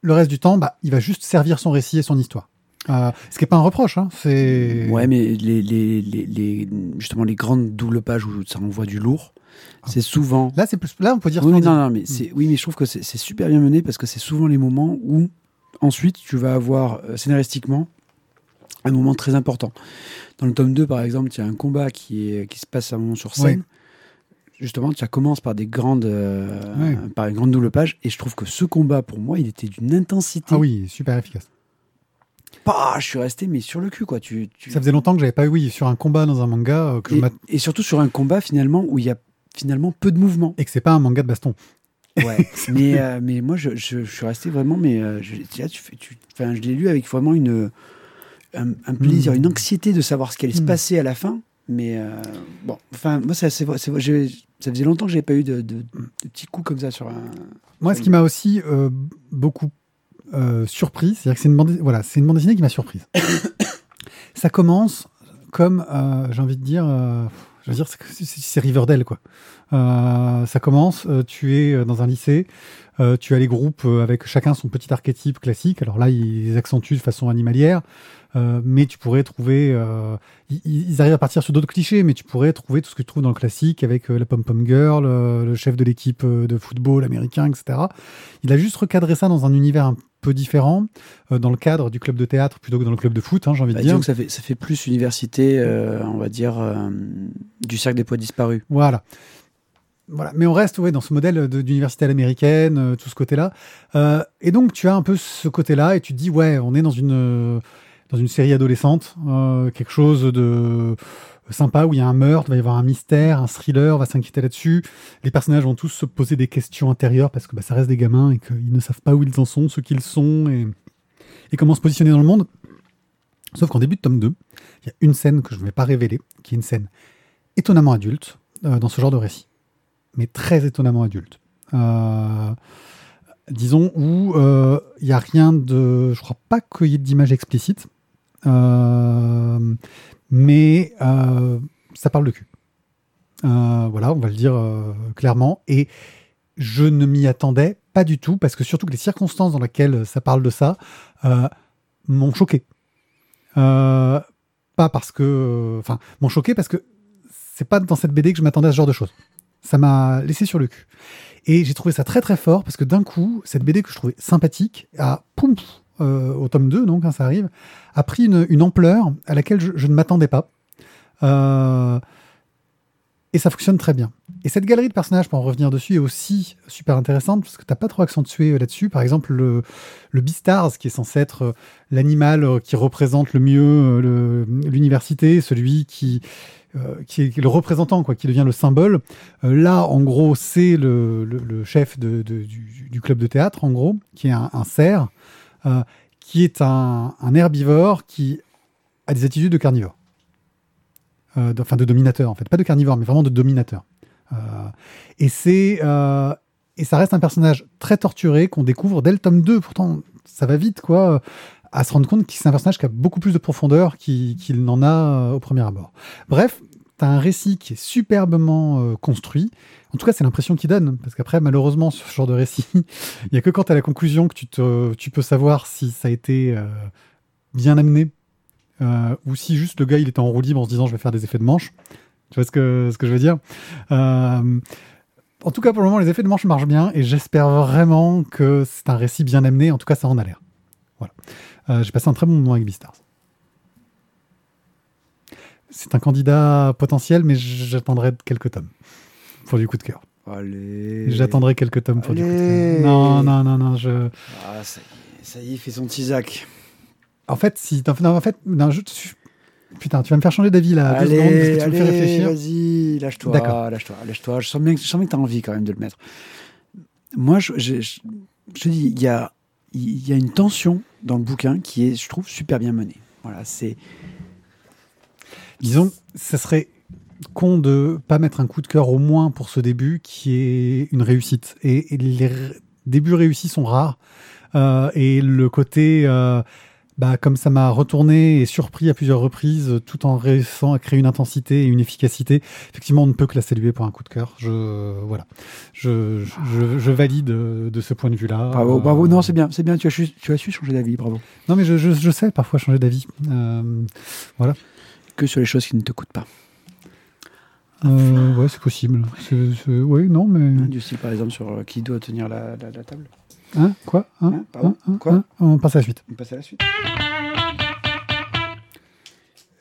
Speaker 1: le reste du temps, bah, il va juste servir son récit et son histoire. Euh, ce qui n'est pas un reproche, hein, c'est.
Speaker 2: Ouais, mais les, les, les, justement les grandes doubles pages où ça envoie du lourd, ah. c'est souvent.
Speaker 1: Là, c'est plus. Là, on peut dire.
Speaker 2: Oui, non, non, mais c'est. Oui, mais je trouve que c'est super bien mené parce que c'est souvent les moments où ensuite tu vas avoir euh, scénaristiquement un moment très important. Dans le tome 2, par exemple, il y a un combat qui, est, qui se passe à un moment sur scène. Justement, ça commence par des grandes, euh, par une grande double page, et je trouve que ce combat, pour moi, il était d'une intensité.
Speaker 1: Ah oui, super efficace.
Speaker 2: Bah, je suis resté mais sur le cul quoi. Tu,
Speaker 1: Ça faisait longtemps que j'avais pas eu oui sur un combat dans un manga. Euh, que
Speaker 2: et, et, surtout sur un combat finalement où il y a finalement peu de mouvement.
Speaker 1: Et que c'est pas un manga de baston.
Speaker 2: Ouais, mais, euh, mais moi je, je, suis resté vraiment, mais je, là, tu, tu, je l'ai lu avec vraiment une, un, plaisir, une anxiété de savoir ce qui allait se hmm. passer à la fin. Mais euh, bon, enfin, moi, ça, ça faisait longtemps que j'avais pas eu de, de, petits coups comme ça sur un.
Speaker 1: Moi, ce qui m'a aussi euh, beaucoup euh, surpris. C'est-à-dire que c'est une bande, voilà, c'est une bande dessinée qui m'a surprise. ça commence comme, j'ai envie de dire, je veux dire, c'est- Riverdale, quoi. Ça commence, tu es dans un lycée, tu as les groupes avec chacun son petit archétype classique. Alors là, ils accentuent de façon animalière, euh, mais tu pourrais trouver, euh, ils, ils arrivent à partir sur d'autres clichés, mais tu pourrais trouver tout ce que tu trouves dans le classique avec euh, la pom-pom girl, le chef de l'équipe de football américain, etc. Il a juste recadré ça dans un univers un peu différent, dans le cadre du club de théâtre plutôt que dans le club de foot, hein, j'ai envie
Speaker 2: Bah,
Speaker 1: de dire.
Speaker 2: disons que ça fait, ça fait plus université, on va dire, du cercle des poids disparus.
Speaker 1: Voilà. Voilà. Mais on reste ouais, dans ce modèle d'université à l'américaine, euh, tout ce côté-là. Euh, et donc, tu as un peu ce côté-là et tu te dis, ouais, on est dans une, euh, dans une série adolescente, euh, quelque chose de sympa où il y a un meurtre, il va y avoir un mystère, un thriller, on va s'inquiéter là-dessus. Les personnages vont tous se poser des questions intérieures parce que bah, ça reste des gamins et qu'ils ne savent pas où ils en sont, ce qu'ils sont et, comment se positionner dans le monde. Sauf qu'en début de tome 2, il y a une scène que je ne vais pas révéler, qui est une scène étonnamment adulte euh, dans ce genre de récit, mais très étonnamment adulte. Euh, disons où il n'y a rien de... Je crois pas qu'il y ait d'images explicites, euh, mais euh, ça parle de cul. Euh, voilà, on va le dire euh, clairement. Et je ne m'y attendais pas du tout, parce que surtout que les circonstances dans lesquelles ça parle de ça euh, m'ont choqué. Euh, pas parce que... Enfin, m'ont choqué parce que c'est pas dans cette BD que je m'attendais à ce genre de choses. Ça m'a laissé sur le cul. Et j'ai trouvé ça très très fort parce que d'un coup, cette BD que je trouvais sympathique a, poum, euh, au tome 2, donc, quand ça arrive, a pris une, ampleur à laquelle je, ne m'attendais pas. Euh, et ça fonctionne très bien. Et cette galerie de personnages, pour en revenir dessus, est aussi super intéressante parce que t'as pas trop accentué euh, là-dessus. Par exemple, le, le Beastars, qui est censé être l'animal qui représente le mieux l'université, celui qui, qui est le représentant, quoi, qui devient le symbole. Là, en gros, c'est le, le- chef de- du, club de théâtre, en gros, qui est un cerf, euh, qui est un, herbivore qui a des attitudes de carnivore. Euh, Enfin, de dominateur, en fait. Pas de carnivore, mais vraiment de dominateur. Euh, et c'est. et ça reste un personnage très torturé qu'on découvre dès le tome 2. Pourtant, ça va vite, quoi, à se rendre compte que c'est un personnage qui a beaucoup plus de profondeur qu'il n'en a au premier abord. Bref, t'as un récit qui est superbement euh, construit. En tout cas, c'est l'impression qu'il donne. Parce qu'après, malheureusement, ce genre de récit, il n'y a que quand tu as la conclusion que tu, peux savoir si ça a été euh, bien amené euh, ou si juste le gars il était en roue libre en se disant je vais faire des effets de manche. Tu vois ce que, je veux dire? En tout cas, pour le moment, les effets de manche marchent bien et j'espère vraiment que c'est un récit bien amené. En tout cas, ça en a l'air. Voilà. J'ai passé un très bon moment avec Beastars. C'est un candidat potentiel, mais j'attendrai quelques tomes pour du coup de cœur.
Speaker 2: Allez.
Speaker 1: J'attendrai quelques tomes pour du coup de
Speaker 2: Allez.
Speaker 1: cœur. Non, non, non, non. Je...
Speaker 2: Ah, ça y est, ça y est, il fait son tisac.
Speaker 1: En fait, si. Non, en fait, non, je... Putain, tu vas me faire changer d'avis là. secondes,
Speaker 2: Allez,
Speaker 1: tu me fais
Speaker 2: allez,
Speaker 1: réfléchir.
Speaker 2: vas-y, lâche-toi,
Speaker 1: D'accord.
Speaker 2: lâche-toi, lâche-toi. Je sens bien, que- je sens bien que t'as envie quand même de le mettre. Moi, je, je, je- je te dis, il y a, il y a une tension dans le bouquin qui est, je trouve, super bien menée. Voilà, c'est.
Speaker 1: Disons, ça serait con de pas mettre un coup de cœur au moins pour ce début qui est une réussite. Et, et les débuts réussis sont rares. Euh, et le côté, euh, bah, comme ça m'a retourné et surpris à plusieurs reprises, tout en réussissant à créer une intensité et une efficacité, effectivement, on ne peut que la saluer pour un coup de cœur. Je, voilà. Je, je, je valide euh, de ce point de vue-là.
Speaker 2: Bravo,
Speaker 1: Euh,
Speaker 2: bravo. Non, c'est bien, c'est bien. Tu as, su, tu as su changer d'avis, bravo.
Speaker 1: Non, mais je, sais parfois changer d'avis. Euh,
Speaker 2: Que sur les choses qui ne te coûtent pas.
Speaker 1: euh, ouais, c'est possible. Oui, non, mais.
Speaker 2: Du style, par exemple, sur euh, qui doit tenir la, la- la table.
Speaker 1: Hein Quoi Hein
Speaker 2: Hein Pardon
Speaker 1: Hein Hein
Speaker 2: Quoi
Speaker 1: Hein On passe à la suite.
Speaker 2: On passe à la suite.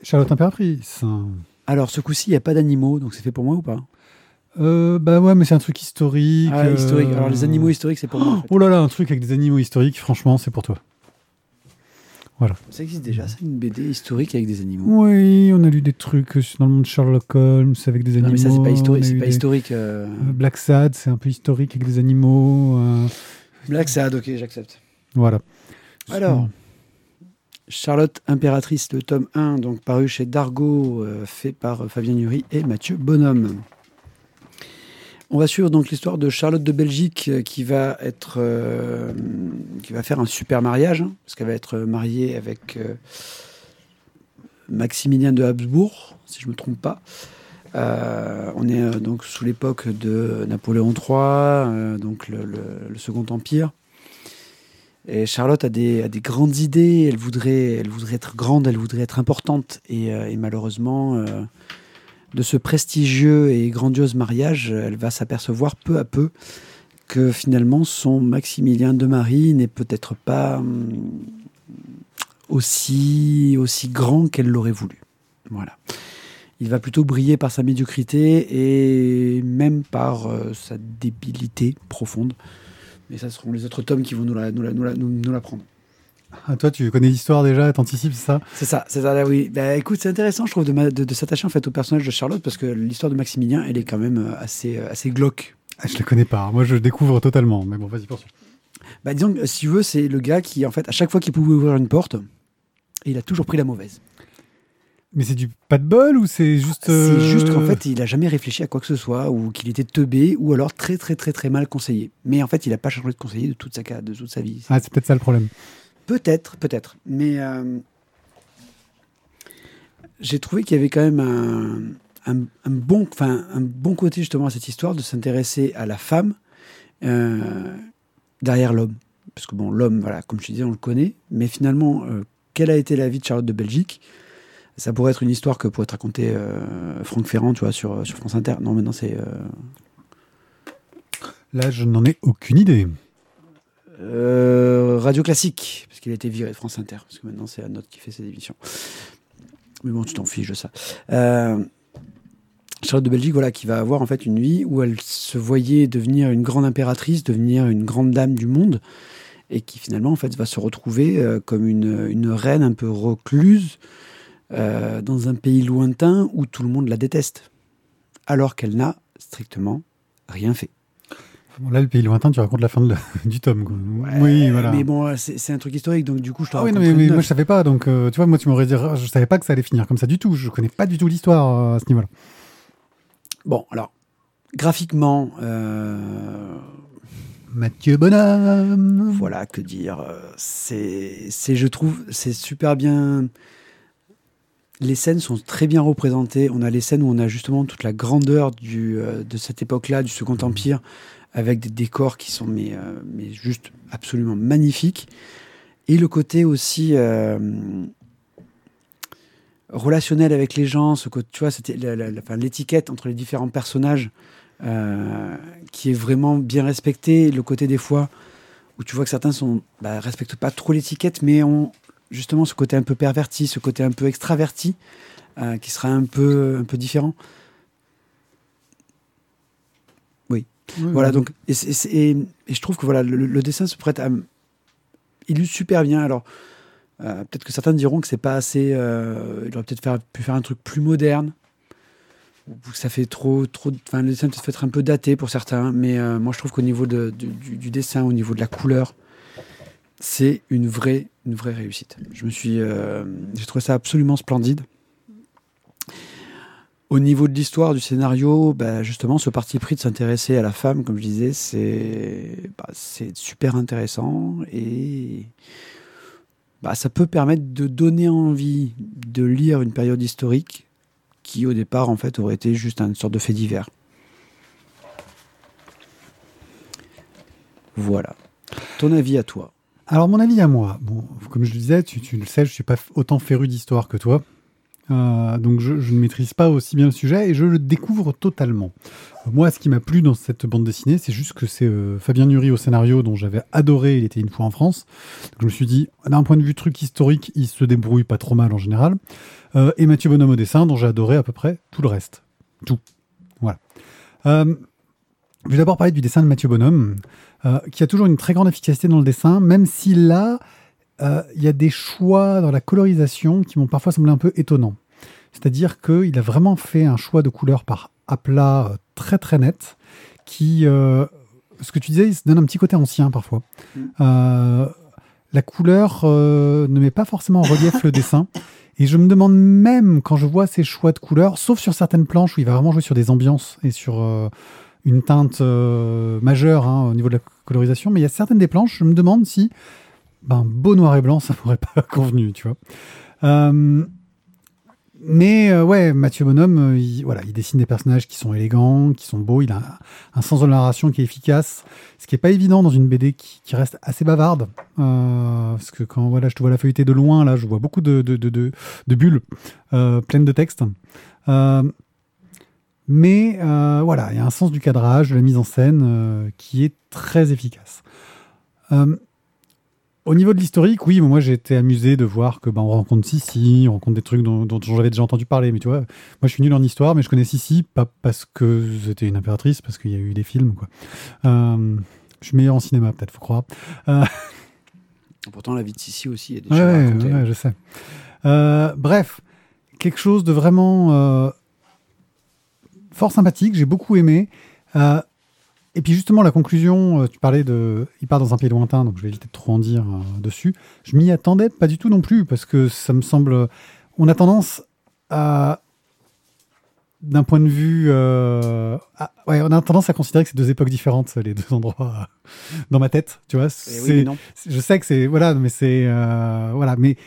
Speaker 1: Charlotte Impératrice.
Speaker 2: Alors, ce coup-ci, il n'y a pas d'animaux, donc c'est fait pour moi ou pas?
Speaker 1: Euh, bah ouais, mais c'est un truc historique.
Speaker 2: Ah, historique.
Speaker 1: euh,
Speaker 2: Alors, les animaux historiques, c'est pour moi. En fait.
Speaker 1: Oh là là, un truc avec des animaux historiques, franchement, c'est pour toi.
Speaker 2: Ça existe déjà, c'est une BD historique avec des animaux.
Speaker 1: Oui, on a lu des trucs dans le monde de Sherlock Holmes avec des animaux.
Speaker 2: Non, mais ça, c'est pas C'est pas
Speaker 1: des-
Speaker 2: historique. euh.
Speaker 1: euh, Black Sad, c'est un peu historique avec des animaux. euh,
Speaker 2: Black Sad, ok, j'accepte.
Speaker 1: voilà.
Speaker 2: Alors, Charlotte Impératrice, le tome 1, donc paru chez Dargo, euh, fait par Fabien Nury et Mathieu Bonhomme. On va suivre donc l'histoire de Charlotte de Belgique euh, qui va être, euh, faire un super mariage hein, parce qu'elle va être mariée avec euh, Maximilien de Habsbourg, si je me trompe pas. On est donc sous l'époque de Napoléon III, donc le, Second Empire. Et Charlotte a des, a des grandes idées. Elle voudrait, être grande, elle voudrait être importante. Et, malheureusement, de ce prestigieux et grandiose mariage, elle va s'apercevoir peu à peu que finalement son Maximilien de Marie n'est peut-être pas hum, aussi, aussi grand qu'elle l'aurait voulu. Voilà. Il va plutôt briller par sa médiocrité et même par euh, sa débilité profonde. Mais ça seront les autres tomes qui vont nous la, nous la, nous la, nous- nous l'apprendre.
Speaker 1: Ah, toi, tu connais l'histoire déjà, t'anticipes, c'est ça?
Speaker 2: C'est ça, c'est ça, oui. Bah, écoute, c'est intéressant, je trouve, de, ma- de, de s'attacher en fait au personnage de Charlotte parce que l'histoire de Maximilien, elle est quand même euh, assez, euh, assez glauque.
Speaker 1: ah, Je le connais pas. Moi, je découvre totalement. Mais bon, vas-y, poursuis.
Speaker 2: Bah, disons que si tu veux, c'est le gars qui, en fait, à chaque fois qu'il pouvait ouvrir une porte, il a toujours pris la mauvaise.
Speaker 1: Mais c'est du pas de bol ou c'est juste.
Speaker 2: C'est
Speaker 1: euh,
Speaker 2: juste qu'en fait, il a jamais réfléchi à quoi que ce soit, ou qu'il était teubé, ou alors très très très très mal conseillé. Mais en fait, il n'a pas changé de conseiller de toute sa, de toute sa vie.
Speaker 1: Ah, c'est peut-être ça le problème.
Speaker 2: Peut-être, peut-être. Mais euh, j'ai trouvé qu'il y avait quand même un, bon, un bon côté justement à cette histoire de s'intéresser à la femme euh, derrière l'homme. Parce que bon, l'homme, voilà, comme je disais, on le connaît. Mais finalement, euh, quelle a été la vie de Charlotte de Belgique? Ça pourrait être une histoire que pourrait te raconter Franck Ferrand, tu vois, sur, sur France Inter. Non, maintenant c'est
Speaker 1: Là, je n'en ai aucune idée.
Speaker 2: Euh, Radio Classique, parce qu'il a été viré de France Inter, parce que maintenant c'est Anote qui fait ses émissions. Mais bon, tu t'en fiches de ça. Euh, Charlotte de Belgique, voilà, qui va avoir en fait une vie où elle se voyait devenir une grande impératrice, devenir une grande dame du monde, et qui finalement en fait va se retrouver euh, comme une, reine un peu recluse dans un pays lointain où tout le monde la déteste, alors qu'elle n'a strictement rien fait.
Speaker 1: Bon, là, le pays lointain, tu racontes la fin de la- du tome. quoi. oui, voilà.
Speaker 2: Mais bon, c'est un truc historique, donc du coup, je te
Speaker 1: Ah oui, non, mais, moi je savais pas, donc euh, tu vois, moi tu m'aurais dit, je savais pas que ça allait finir comme ça du tout. Je connais pas du tout l'histoire euh, à ce niveau-là.
Speaker 2: Bon, alors, graphiquement, euh,
Speaker 1: Mathieu Bonhomme.
Speaker 2: voilà, que dire. C'est, je trouve, c'est super bien. Les scènes sont très bien représentées. On a les scènes où on a justement toute la grandeur du, de cette époque-là, du Second Empire, avec des décors qui sont euh, mais juste absolument magnifiques. Et le côté aussi euh, relationnel avec les gens, ce que tu vois, l'étiquette entre les différents personnages euh, qui est vraiment bien respectée. Le côté des fois où tu vois que certains sont bah, respectent pas trop l'étiquette, mais ont justement ce côté un peu perverti, ce côté un peu extraverti, qui sera un peu un peu différent.
Speaker 1: Oui,
Speaker 2: Voilà, donc, et, je trouve que voilà, le, le dessin se prête à. illustre super bien. Alors, euh, peut-être que certains diront que c'est pas assez. euh, il aurait peut-être faire- pu faire un truc plus moderne. Ou que ça fait trop. trop enfin, le dessin peut être un peu daté pour certains. Mais euh, moi, je trouve qu'au niveau de, du, du- du dessin, au niveau de la couleur, c'est une vraie, une vraie réussite. Je me suis. J'ai trouvé ça absolument splendide. Au niveau de l'histoire, du scénario, bah, justement, ce parti pris de s'intéresser à la femme, comme je disais, c'est bah, super intéressant et bah, ça peut permettre de donner envie de lire une période historique qui, au départ, en fait, aurait été juste une sorte de fait divers. Voilà. Ton avis à toi?
Speaker 1: Alors, mon avis à moi, comme je le disais, tu, tu le sais, je suis pas autant féru d'histoire que toi. Euh, donc, je, ne maîtrise pas aussi bien le sujet et je le découvre totalement. Euh, Moi, ce qui m'a plu dans cette bande dessinée, c'est juste que c'est euh, Fabien Nury au scénario, dont j'avais adoré Il était une fois en France. Je me suis dit, d'un point de vue truc historique, il se débrouille pas trop mal en général. Et Mathieu Bonhomme au dessin, dont j'ai adoré à peu près tout le reste. Tout. Voilà. Je vais d'abord parler du dessin de Mathieu Bonhomme, qui a toujours une très grande efficacité dans le dessin, même si là, il y a des choix dans la colorisation qui m'ont parfois semblé un peu étonnants. C'est-à-dire qu'il a vraiment fait un choix de couleur par aplat euh, très très net, qui, euh, ce que tu disais, il se donne un petit côté ancien parfois.
Speaker 2: Mm.
Speaker 1: Euh, la couleur euh, ne met pas forcément en relief le dessin. Et je me demande même quand je vois ces choix de couleurs, sauf sur certaines planches où il va vraiment jouer sur des ambiances et sur euh, une teinte euh, majeure hein, au niveau de la colorisation, mais il y a certaines des planches, je me demande si ben, beau noir et blanc, ça m'aurait pas convenu, tu vois. Euh, mais euh, ouais, Mathieu Bonhomme, il, voilà, il dessine des personnages qui sont élégants, qui sont beaux. Il a un, sens de narration qui est efficace, ce qui est pas évident dans une BD qui, reste assez bavarde. parce que quand voilà, je te vois la feuilleter de loin, là, je vois beaucoup de, bulles pleines de textes. Mais euh, voilà, il y a un sens du cadrage, de la mise en scène euh, qui est très efficace. Euh, au niveau de l'historique, oui, moi j'ai été amusé de voir que ben, on rencontre Sissi, on rencontre des trucs dont, dont j'avais déjà entendu parler. Mais tu vois, moi je suis nul en histoire, mais je connais Sissi pas parce que c'était une impératrice, parce qu'il y a eu des films. Quoi. je suis meilleur en cinéma, peut-être, faut croire.
Speaker 2: Pourtant, la vie de Sissi aussi est
Speaker 1: choses ouais, ouais, hein. je sais. bref, quelque chose de vraiment fort sympathique, j'ai beaucoup aimé. Euh, et puis justement, la conclusion, euh, tu parlais de... Il part dans un pays lointain, donc je vais éviter de trop en dire euh, dessus. Je m'y attendais pas du tout non plus, parce que ça me semble... On a tendance à... D'un point de vue... ouais, on a tendance à considérer que c'est deux époques différentes, les deux endroits dans ma tête, tu vois.
Speaker 2: Eh
Speaker 1: je sais que c'est... Voilà, mais c'est... voilà, mais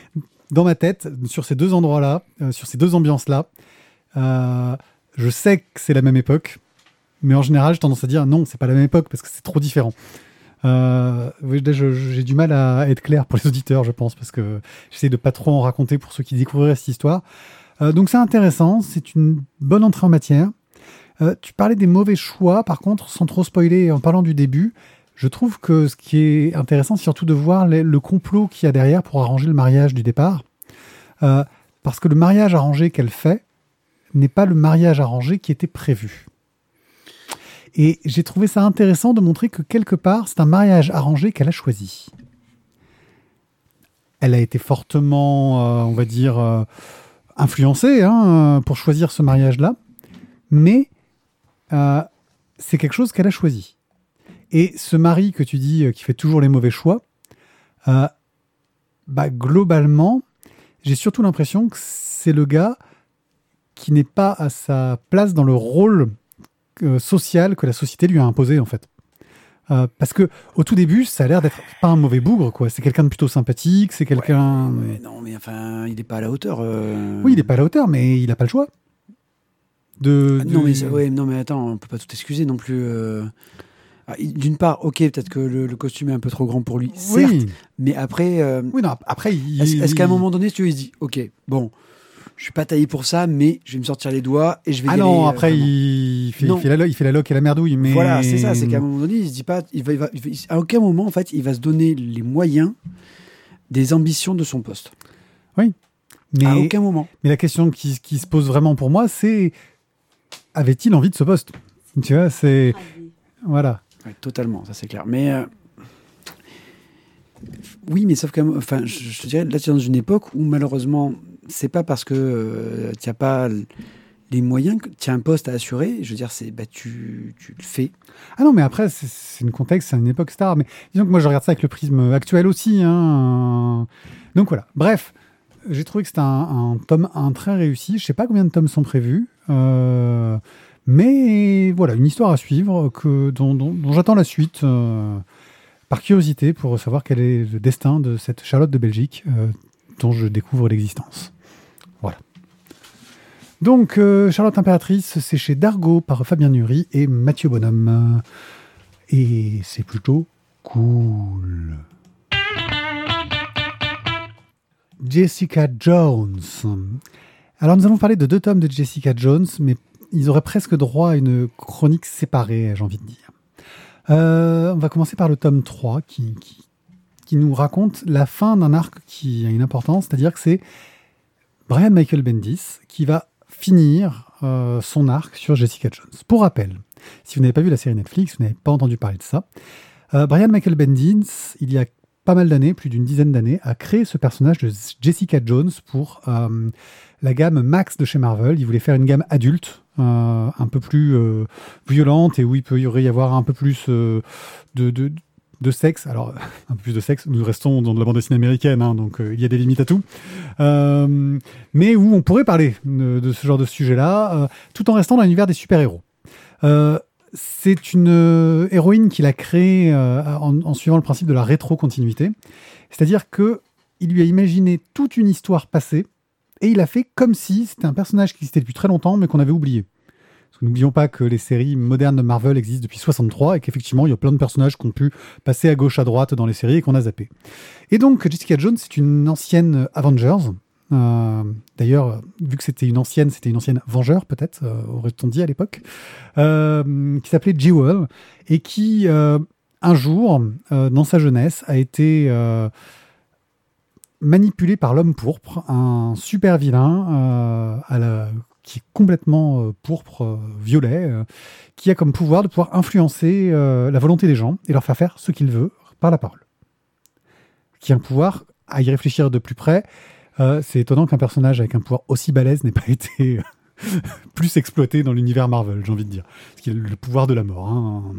Speaker 1: dans ma tête, sur ces deux endroits-là, sur ces deux ambiances-là, je sais que c'est la même époque, mais en général, j'ai tendance à dire non, c'est pas la même époque parce que c'est trop différent. Euh, j'ai du mal à être clair pour les auditeurs, je pense, parce que j'essaie de pas trop en raconter pour ceux qui découvriraient cette histoire. Euh, donc c'est intéressant, c'est une bonne entrée en matière. Euh, tu parlais des mauvais choix, par contre, sans trop spoiler, en parlant du début, je trouve que ce qui est intéressant, c'est surtout de voir le complot qu'il y a derrière pour arranger le mariage du départ. parce que le mariage arrangé qu'elle fait, n'est pas le mariage arrangé qui était prévu. Et j'ai trouvé ça intéressant de montrer que quelque part, c'est un mariage arrangé qu'elle a choisi. Elle a été fortement, euh, on va dire, euh, influencée hein, pour choisir ce mariage-là, mais euh, c'est quelque chose qu'elle a choisi. Et ce mari que tu dis qui fait toujours les mauvais choix, bah, globalement, j'ai surtout l'impression que c'est le gars qui n'est pas à sa place dans le rôle euh, social que la société lui a imposé en fait. Euh, parce que au tout début, ça a l'air d'être pas un mauvais bougre, quoi. C'est quelqu'un de plutôt sympathique, c'est quelqu'un.
Speaker 2: non, mais enfin, il n'est pas à la hauteur. Euh.
Speaker 1: Oui, il n'est pas à la hauteur, mais il n'a pas le choix. De,
Speaker 2: ah, non, mais ouais, non, mais attends, on peut pas tout excuser non plus. Ah, d'une part, ok, peut-être que le, costume est un peu trop grand pour lui, certes, mais après.
Speaker 1: Oui, non, après.
Speaker 2: Est-ce qu'à un moment donné, tu lui dis, ok, bon, je suis pas taillé pour ça, mais je vais me sortir les doigts et je vais.
Speaker 1: Ah non, euh, après il fait, il fait, la, il fait la loque et la merdouille, mais
Speaker 2: voilà, c'est ça, c'est qu'à un moment donné, il se dit pas, il va, il va, à aucun moment en fait, il va se donner les moyens des ambitions de son poste.
Speaker 1: Oui,
Speaker 2: mais à aucun moment.
Speaker 1: Mais la question qui, qui se pose vraiment pour moi, c'est avait-il envie de ce poste? Tu vois, c'est voilà.
Speaker 2: totalement, ça c'est clair. Mais euh, oui, mais sauf que, enfin, je, te dirais, là, tu es dans une époque où malheureusement, c'est pas parce que euh, tu n'as pas les moyens, tu as un poste à assurer, je veux dire, c'est bah, tu, tu, le fais.
Speaker 1: Ah non, mais après, c'est une contexte, c'est une époque star. Mais disons que moi, je regarde ça avec le prisme actuel aussi. Hein. Donc voilà. Bref, j'ai trouvé que c'était un, tome un très réussi. Je sais pas combien de tomes sont prévus. Euh, mais voilà, une histoire à suivre que, dont, j'attends la suite. Euh, par curiosité pour savoir quel est le destin de cette Charlotte de Belgique dont je découvre l'existence. Voilà. Donc, euh, Charlotte Impératrice, c'est chez Dargo par Fabien Nury et Mathieu Bonhomme. Et c'est plutôt cool. Jessica Jones. Alors, nous allons parler de deux tomes de Jessica Jones, mais ils auraient presque droit à une chronique séparée, j'ai envie de dire. Euh, on va commencer par le tome 3, qui, qui nous raconte la fin d'un arc qui a une importance, c'est-à-dire que c'est Brian Michael Bendis qui va finir euh, son arc sur Jessica Jones. Pour rappel, si vous n'avez pas vu la série Netflix, vous n'avez pas entendu parler de ça, euh, Brian Michael Bendis, il y a pas mal d'années, plus d'une dizaine d'années, a créé ce personnage de Jessica Jones pour euh, la gamme Max de chez Marvel. Il voulait faire une gamme adulte, un peu plus violente et où il peut y avoir un peu plus de, de sexe. Alors, un peu plus de sexe, nous restons dans de la bande dessinée américaine, hein, donc euh, il y a des limites à tout. Euh, mais où on pourrait parler de, ce genre de sujet-là, euh, tout en restant dans l'univers des super-héros. c'est une héroïne qu'il a créée en, en suivant le principe de la rétro-continuité. C'est-à-dire que il lui a imaginé toute une histoire passée et il a fait comme si c'était un personnage qui existait depuis très longtemps mais qu'on avait oublié. N'oublions pas que les séries modernes de Marvel existent depuis 63 et qu'effectivement il y a plein de personnages qui ont pu passer à gauche à droite dans les séries et qu'on a zappé. Et donc Jessica Jones c'est une ancienne Avengers. Euh, D'ailleurs, vu que c'était une ancienne, c'était une ancienne Vengeur peut-être, euh, aurait-on dit à l'époque, euh, qui s'appelait Jewel et qui un jour, dans sa jeunesse, a été euh, manipulé par l'homme pourpre, un super vilain à la- qui est complètement euh, pourpre, euh, violet, euh, qui a comme pouvoir de pouvoir influencer la volonté des gens et leur faire faire ce qu'il veut par la parole. Qui a un pouvoir, à y réfléchir de plus près, c'est étonnant qu'un personnage avec un pouvoir aussi balèze n'ait pas été plus exploité dans l'univers Marvel, j'ai envie de dire. Parce qu'il a le pouvoir de la mort. hein.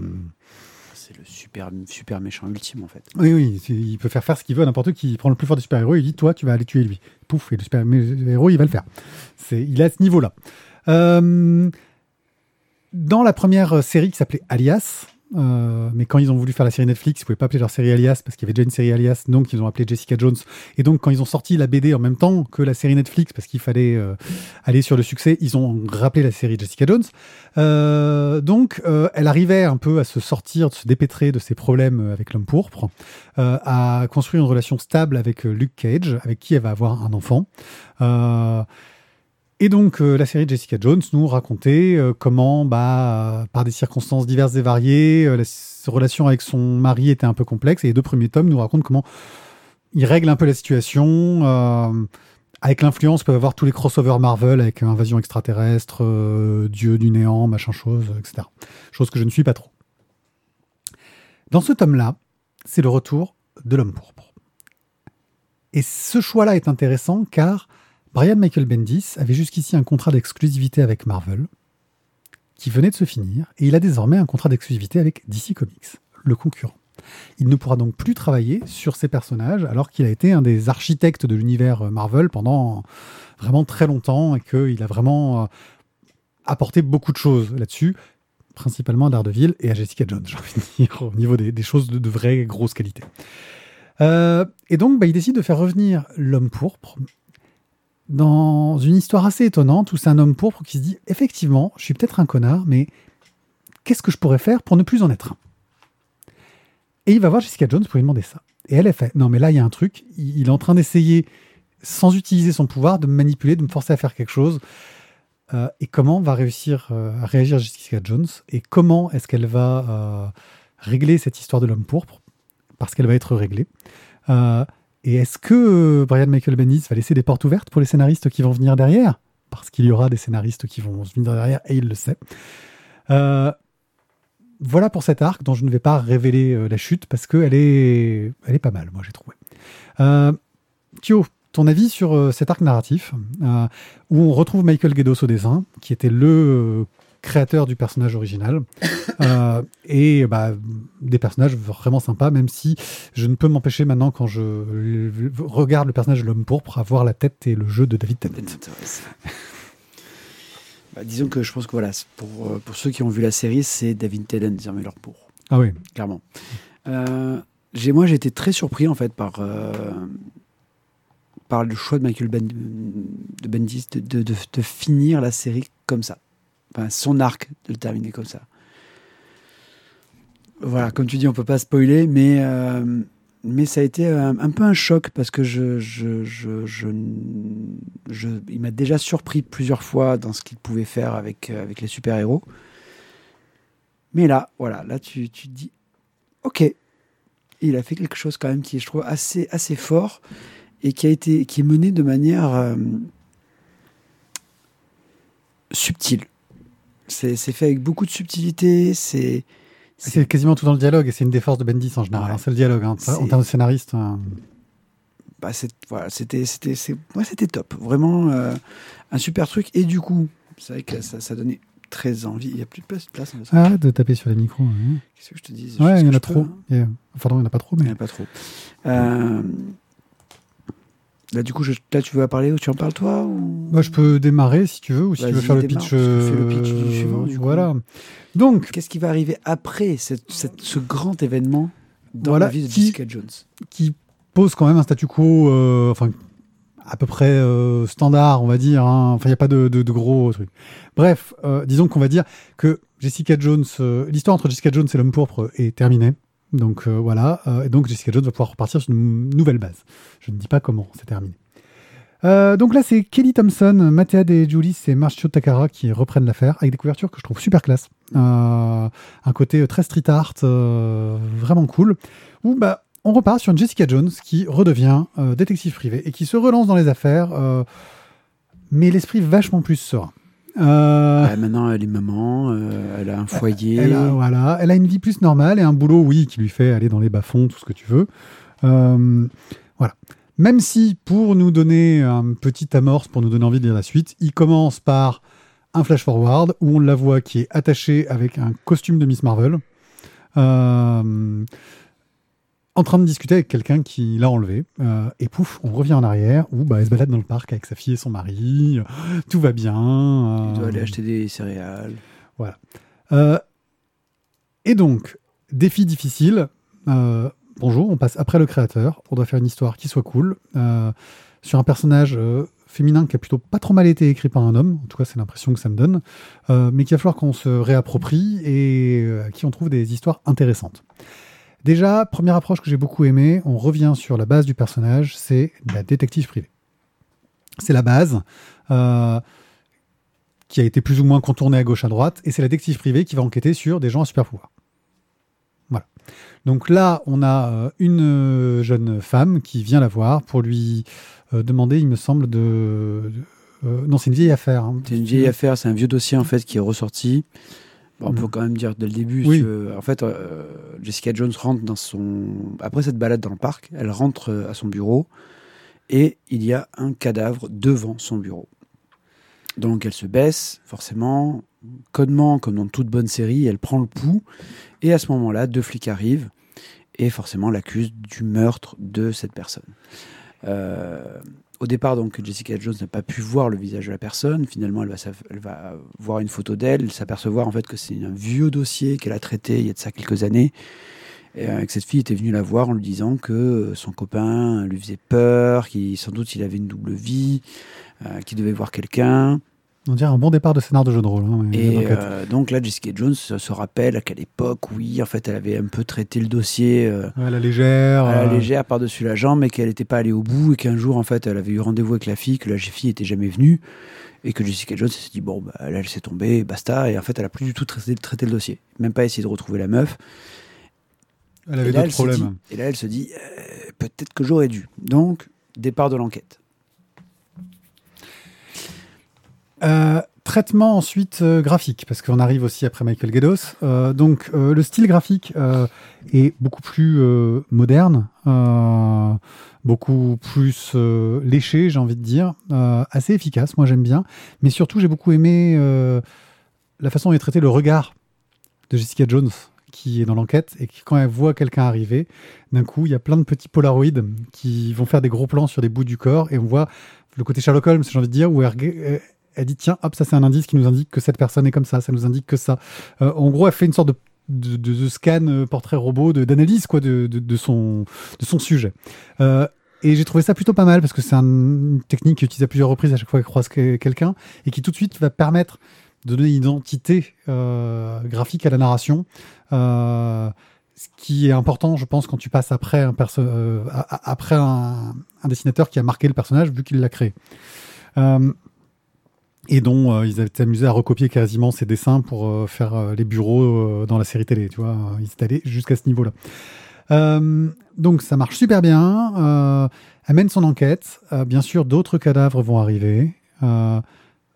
Speaker 2: C'est le super, super méchant ultime, en fait.
Speaker 1: Oui, oui, il peut faire faire ce qu'il veut à n'importe qui. Il prend le plus fort des super-héros, il dit Toi, tu vas aller tuer lui. Pouf, et le super-héros, il va le faire. C'est, il est à ce niveau-là. Euh, dans la première série qui s'appelait Alias, euh, mais quand ils ont voulu faire la série Netflix, ils pouvaient pas appeler leur série Alias parce qu'il y avait déjà une série Alias, donc ils ont appelé Jessica Jones. Et donc, quand ils ont sorti la BD en même temps que la série Netflix, parce qu'il fallait euh, aller sur le succès, ils ont rappelé la série Jessica Jones. Euh, donc, euh, elle arrivait un peu à se sortir, de se dépêtrer de ses problèmes avec l'homme pourpre, à construire une relation stable avec Luke Cage, avec qui elle va avoir un enfant. Et donc, euh, la série Jessica Jones nous racontait euh, comment, bah, par des circonstances diverses et variées, euh, la relation avec son mari était un peu complexe. Et les deux premiers tomes nous racontent comment il règle un peu la situation. avec l'influence, peuvent avoir tous les crossovers Marvel avec invasion extraterrestre, dieu du néant, machin chose, etc. Chose que je ne suis pas trop. Dans ce tome-là, c'est le retour de l'homme pourpre. Et ce choix-là est intéressant car Brian Michael Bendis avait jusqu'ici un contrat d'exclusivité avec Marvel qui venait de se finir et il a désormais un contrat d'exclusivité avec DC Comics, le concurrent. Il ne pourra donc plus travailler sur ces personnages alors qu'il a été un des architectes de l'univers Marvel pendant vraiment très longtemps et qu'il a vraiment euh, apporté beaucoup de choses là-dessus, principalement à Daredevil et à Jessica Jones, j'ai envie de dire, au niveau des, des choses de, de vraie grosse qualité. Euh, et donc, bah, il décide de faire revenir l'homme pourpre dans une histoire assez étonnante où c'est un homme pourpre qui se dit effectivement, je suis peut-être un connard, mais qu'est-ce que je pourrais faire pour ne plus en être un? Et il va voir Jessica Jones pour lui demander ça. Et elle, elle fait non, mais là, il y a un truc, il est en train d'essayer, sans utiliser son pouvoir, de me manipuler, de me forcer à faire quelque chose. Euh, et comment va réussir euh, à réagir Jessica Jones? Et comment est-ce qu'elle va euh, régler cette histoire de l'homme pourpre? Parce qu'elle va être réglée. Et est-ce que euh, Brian Michael Bendis va laisser des portes ouvertes pour les scénaristes qui vont venir derrière? Parce qu'il y aura des scénaristes qui vont venir derrière et il le sait. Euh, voilà pour cet arc dont je ne vais pas révéler euh, la chute parce qu'elle est, elle est pas mal, moi j'ai trouvé. Euh, Thio, ton avis sur cet arc narratif? Où on retrouve Michael Guedos au dessin, qui était le créateur du personnage original, euh, et bah, des personnages vraiment sympas, même si je ne peux m'empêcher maintenant, quand je regarde le personnage de l'homme pourpre, à voir la tête et le jeu de David Tennant.
Speaker 2: Bah, disons que je pense que voilà, pour, euh, pour ceux qui ont vu la série, c'est David Tennant désormais leur pour,
Speaker 1: Ah oui,
Speaker 2: clairement. Euh, moi, j'ai été très surpris en fait par, euh, par le choix de Michael ben, de Bendis de, de, de- de finir la série comme ça. Son arc de le terminer comme ça. Voilà, comme tu dis, on peut pas spoiler, mais, euh, mais ça a été un, un peu un choc parce que je, je, je, je, il m'a déjà surpris plusieurs fois dans ce qu'il pouvait faire avec, euh, avec les super-héros. Mais là, voilà, là tu, tu te dis, ok, il a fait quelque chose quand même qui est, je trouve, assez, assez fort et qui a été, qui est mené de manière euh, subtile. C'est fait avec beaucoup de subtilité, c'est
Speaker 1: c'est quasiment tout dans le dialogue, et c'est une des forces de Bendis en général,
Speaker 2: Ouais.
Speaker 1: hein, c'est le dialogue. hein. En termes de scénariste, euh,
Speaker 2: bah, voilà, c'était ouais, c'était top vraiment euh, un super truc et du coup c'est vrai que ça, ça donnait très envie il y a plus de place, hein,
Speaker 1: arrête de taper sur les micros. hein.
Speaker 2: qu'est-ce que je te dis?
Speaker 1: Ouais, il y en a trop.
Speaker 2: hein.
Speaker 1: Enfin, non, il n'y en a pas trop,
Speaker 2: il n'y
Speaker 1: mais
Speaker 2: en a pas trop Euh, Là, du coup, je, là, tu veux parler ou tu en parles toi ou...
Speaker 1: Bah, je peux démarrer si tu veux, ou si tu veux faire le pitch.
Speaker 2: fais le
Speaker 1: euh,
Speaker 2: pitch du suivant, du
Speaker 1: voilà. Donc,
Speaker 2: Qu'est-ce qui va arriver après cette- cette- ce grand événement dans
Speaker 1: Voilà,
Speaker 2: la vie de
Speaker 1: qui-
Speaker 2: Jessica Jones?
Speaker 1: qui pose quand même un statu quo, euh, enfin, à peu près euh, standard, on va dire. hein. Enfin, il n'y a pas de, de- de gros trucs. Bref, euh, disons qu'on va dire que Jessica Jones, euh, l'histoire entre Jessica Jones et l'homme pourpre est terminée. Donc euh, voilà, euh, et donc Jessica Jones va pouvoir repartir sur une nouvelle base. Je ne dis pas comment, c'est terminé. Euh, donc là, c'est Kelly Thompson, Mathéa De Julis et Marcio Takara qui reprennent l'affaire avec des couvertures que je trouve super classe. Un côté très street art, vraiment cool. Où bah, on repart sur une Jessica Jones qui redevient détective privé et qui se relance dans les affaires, mais l'esprit vachement plus serein. Euh,
Speaker 2: Ouais, Maintenant, elle est maman, euh, elle a un foyer.
Speaker 1: elle a, voilà, elle a une vie plus normale et un boulot, oui, qui lui fait aller dans les bas-fonds, tout ce que tu veux. Euh, voilà. Même si, pour nous donner un petit amorce, pour nous donner envie de lire la suite, il commence par un flash-forward où on la voit qui est attachée avec un costume de Miss Marvel, euh, en train de discuter avec quelqu'un qui l'a enlevé. Euh, et pouf, on revient en arrière où bah, elle se balade dans le parc avec sa fille et son mari. Tout va bien.
Speaker 2: Il doit
Speaker 1: euh,
Speaker 2: aller acheter des céréales.
Speaker 1: euh, et donc, défi difficile. euh, bonjour, on passe après le créateur. On doit faire une histoire qui soit cool. euh, sur un personnage euh, féminin qui a plutôt pas trop mal été écrit par un homme. En tout cas, c'est l'impression que ça me donne. euh, mais qu'il va falloir qu'on se réapproprie et euh, à qui on trouve des histoires intéressantes. Déjà, première approche que j'ai beaucoup aimée, on revient sur la base du personnage, c'est la détective privée. C'est la base. euh, qui a été plus ou moins contournée à gauche à droite, et c'est la détective privée qui va enquêter sur des gens à super pouvoir. Voilà. Donc là, on a euh, une jeune femme qui vient la voir pour lui euh, demander, il me semble, de. non, c'est une vieille affaire. hein.
Speaker 2: C'est une vieille affaire, c'est un vieux dossier en fait qui est ressorti. Bon, on
Speaker 1: Mm.
Speaker 2: peut quand même dire dès le début.
Speaker 1: Oui.
Speaker 2: veux. En fait, euh, Jessica Jones rentre dans son. Après cette balade dans le parc, elle rentre euh, à son bureau et il y a un cadavre devant son bureau. Donc elle se baisse, forcément, codement, comme dans toute bonne série, elle prend le pouls. Et à ce moment-là, deux flics arrivent et forcément l'accusent du meurtre de cette personne. Euh, au départ, donc, Jessica Jones n'a pas pu voir le visage de la personne. Finalement, elle va, elle va voir une photo d'elle, s'apercevoir en fait que c'est un vieux dossier qu'elle a traité il y a de ça quelques années. Et euh, que cette fille était venue la voir en lui disant que euh, son copain lui faisait peur, qu'il sans doute il avait une double vie, euh, qu'il devait voir quelqu'un.
Speaker 1: On dirait un bon départ de scénar de jeu de rôle. hein,
Speaker 2: Et euh, donc là, Jessica Jones se, rappelle qu'à l'époque, oui, en fait, elle avait un peu traité le dossier euh,
Speaker 1: Ouais, la légère.
Speaker 2: à la
Speaker 1: euh,
Speaker 2: légère par-dessus la jambe, mais qu'elle n'était pas allée au bout et qu'un jour, en fait, elle avait eu rendez-vous avec la fille, que la fille était jamais venue et que Jessica Jones s'est dit bon, bah, là, elle s'est tombée, basta. Et en fait, elle a plus du tout traité, traité le dossier, même pas essayé de retrouver la meuf.
Speaker 1: Elle avait
Speaker 2: et,
Speaker 1: d'autres
Speaker 2: elle dit,
Speaker 1: problèmes.
Speaker 2: et là, elle se dit euh, peut-être que j'aurais dû. Donc, départ de l'enquête.
Speaker 1: Euh, traitement ensuite euh, graphique, parce qu'on arrive aussi après Michael Gedos. Euh, donc euh, le style graphique est beaucoup plus moderne, beaucoup plus léché, j'ai envie de dire, assez efficace. Moi j'aime bien, mais surtout j'ai beaucoup aimé la façon dont est traité le regard de Jessica Jones qui est dans l'enquête et qui quand elle voit quelqu'un arriver, d'un coup il y a plein de petits polaroids qui vont faire des gros plans sur des bouts du corps et on voit le côté Sherlock Holmes, j'ai envie de dire, où elle, elle- dit tiens, hop, ça c'est un indice qui nous indique que cette personne est comme ça, ça nous indique que ça. Euh, en gros, elle fait une sorte de, de, scan euh, portrait robot, d'analyse quoi, de, son, de son sujet. Euh, et j'ai trouvé ça plutôt pas mal parce que c'est un- une technique utilisée à plusieurs reprises à chaque fois qu'elle croise que- quelqu'un et qui tout de suite va permettre de donner une identité graphique à la narration. Ce qui est important, je pense, quand tu passes après un, perso- après un, dessinateur qui a marqué le personnage vu qu'il l'a créé. Et dont euh, ils avaient amusé à recopier quasiment ses dessins pour euh, faire euh, les bureaux euh, dans la série télé, tu vois. Ils étaient allés jusqu'à ce niveau-là. Donc ça marche super bien. Euh, elle mène son enquête. Bien sûr, d'autres cadavres vont arriver.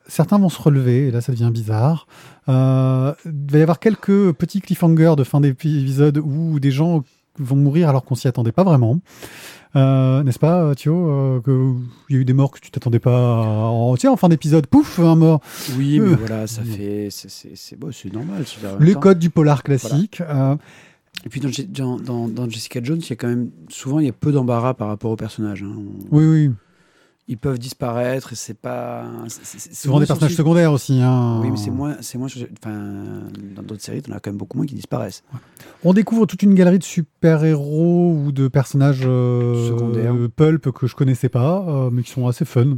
Speaker 1: Certains vont se relever, et là ça devient bizarre. Il va y avoir quelques petits cliffhangers de fin d'épisode où des gens vont mourir alors qu'on s'y attendait pas vraiment. Euh, N'est-ce pas, Thio euh, Il y a eu des morts que tu t'attendais pas en, tiens, en fin d'épisode, pouf, un mort.
Speaker 2: Oui, mais
Speaker 1: Euh.
Speaker 2: voilà, ça fait. c'est- C'est c'est bon, c'est normal.
Speaker 1: Les codes du polar classique. euh,
Speaker 2: Et puis dans, dans, dans- dans Jessica Jones, il y a quand même souvent il y a peu d'embarras par rapport au personnage. hein. On-
Speaker 1: oui, oui.
Speaker 2: Ils peuvent disparaître c'est pas. c'est-
Speaker 1: Souvent des personnages secondaires aussi. hein.
Speaker 2: Oui, mais c'est moins, c'est moins. Enfin, dans d'autres séries, t'en as quand même beaucoup moins qui disparaissent.
Speaker 1: On découvre toute une galerie de super-héros ou de personnages euh,
Speaker 2: Secondaires.
Speaker 1: pulp que je connaissais pas, euh, mais qui sont assez fun.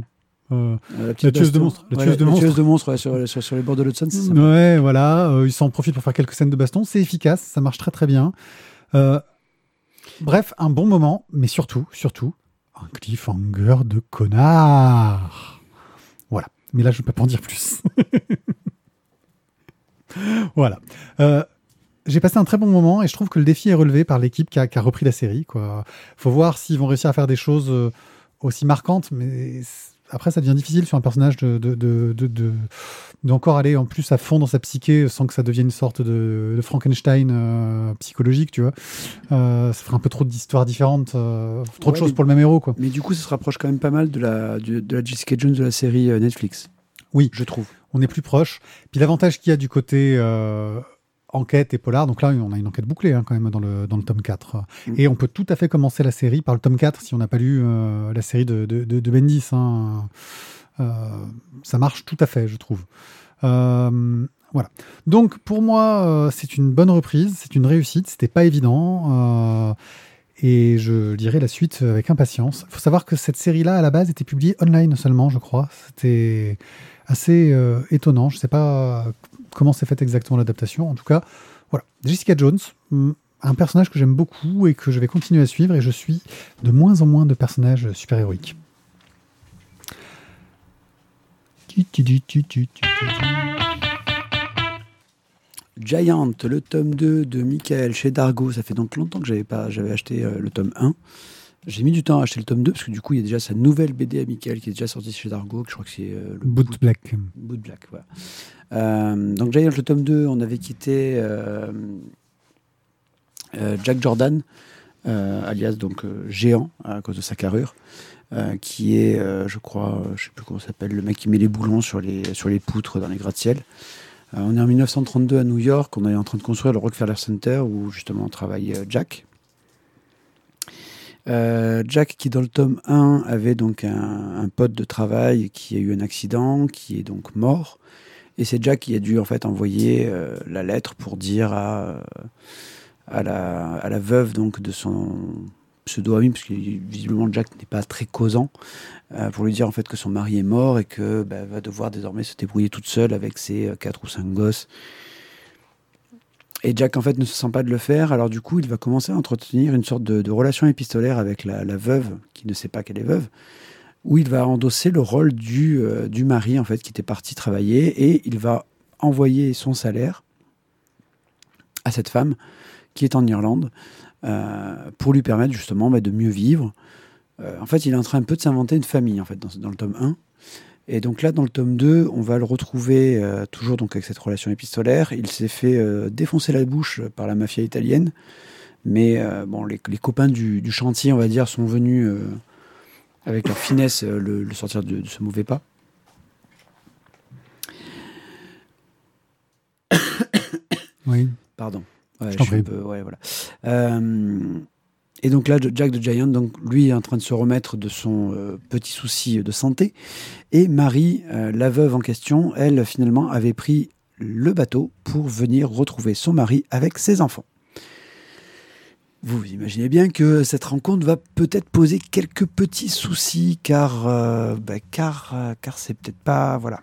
Speaker 1: Euh, La tueuse de monstres, la
Speaker 2: ouais,
Speaker 1: tueuse de monstres.
Speaker 2: monstres, ouais, sur, sur, sur les bords de l'Hudson,
Speaker 1: ouais, voilà, euh, ils s'en profitent pour faire quelques scènes de baston. C'est efficace, ça marche très très bien. Euh, bref, un bon moment, mais surtout, surtout, un cliffhanger de connard. Voilà. Mais là, je ne peux pas en dire plus. voilà. Euh, j'ai passé un très bon moment et je trouve que le défi est relevé par l'équipe qui a, repris la série. Quoi. Faut voir s'ils vont réussir à faire des choses euh, aussi marquantes, mais après ça devient difficile sur un personnage de, de, de, de- de- d'encore aller en plus à fond dans sa psyché sans que ça devienne une sorte de, de Frankenstein euh, psychologique, tu vois. Euh, ça ferait un peu trop d'histoires différentes, euh, trop de choses
Speaker 2: mais-
Speaker 1: pour le même héros, quoi.
Speaker 2: Mais du coup, ça se rapproche quand même pas mal de la, du- de la Jessica Jones de la série euh, Netflix.
Speaker 1: Oui.
Speaker 2: Je trouve.
Speaker 1: on est plus proche. Puis l'avantage qu'il y a du côté euh, enquête et polar, donc là on a une enquête bouclée hein, quand même dans le, dans le tome 4.
Speaker 2: Mm.
Speaker 1: Et on peut tout à fait commencer la série par le tome 4 si on n'a pas lu euh, la série de, de, de- de Bendis. hein. Euh, ça marche tout à fait, je trouve. Euh, voilà. Donc pour moi, c'est une bonne reprise, c'est une réussite, c'était pas évident. et je lirai la suite avec impatience. Il faut savoir que cette série-là, à la base, était publiée online seulement, je crois. C'était assez étonnant. Je ne sais pas comment s'est faite exactement l'adaptation. En tout cas, voilà. Jessica Jones, hum, un personnage que j'aime beaucoup et que je vais continuer à suivre. Et je suis de moins en moins de personnages super-héroïques.
Speaker 2: Giant, le tome 2 de Michael chez Dargo. Ça fait donc longtemps que j'avais pas, j'avais acheté euh, le tome 1. J'ai mis du temps à acheter le tome 2 parce que du coup, il y a déjà sa nouvelle BD à Michael qui est déjà sortie chez Dargo. que Je crois que c'est euh, le
Speaker 1: Boot Black.
Speaker 2: Boot Black, voilà. Euh, donc Giant, le tome 2, on avait quitté euh, euh, Jack Jordan, alias donc géant à cause de sa carrure, qui est, je crois, je sais plus comment s'appelle, le mec qui met les boulons sur les, sur les poutres dans les gratte-ciel. Euh, on est en 1932 à New York, on est en train de construire le Rockefeller Center où justement travaille euh, Jack. Euh, Jack qui dans le tome 1 avait donc un, pote de travail qui a eu un accident, qui est donc mort. Et c'est Jack qui a dû en fait envoyer euh, la lettre pour dire à, euh, à, la, veuve donc de son pseudo-ami, parce que visiblement Jack n'est pas très causant, pour lui dire en fait que son mari est mort et que bah, va devoir désormais se débrouiller toute seule avec ses quatre ou cinq gosses. Et Jack en fait ne se sent pas de le faire, alors du coup il va commencer à entretenir une sorte de, relation épistolaire avec la, la veuve qui ne sait pas qu'elle est veuve où il va endosser le rôle du, euh, du mari en fait qui était parti travailler et il va envoyer son salaire à cette femme qui est en Irlande euh, pour lui permettre justement bah, de mieux vivre. Euh, en fait, il est en train un peu de s'inventer une famille en fait dans, dans le tome 1. Et donc là, dans le tome 2, on va le retrouver euh, toujours donc avec cette relation épistolaire. Il s'est fait euh, défoncer la bouche par la mafia italienne, mais euh, bon, les, les copains du, du chantier, on va dire, sont venus avec leur finesse le, le sortir de, de ce mauvais pas.
Speaker 1: Oui.
Speaker 2: Pardon. Ouais,
Speaker 1: Je
Speaker 2: suis un peu- ouais, voilà. Et donc là, Jack de Giant, donc lui est en train de se remettre de son euh, petit souci de santé. Et Marie, euh, la veuve en question, elle finalement avait pris le bateau pour venir retrouver son mari avec ses enfants. Vous imaginez bien que cette rencontre va peut-être poser quelques petits soucis, car, euh, bah, car, car c'est peut-être pas, voilà.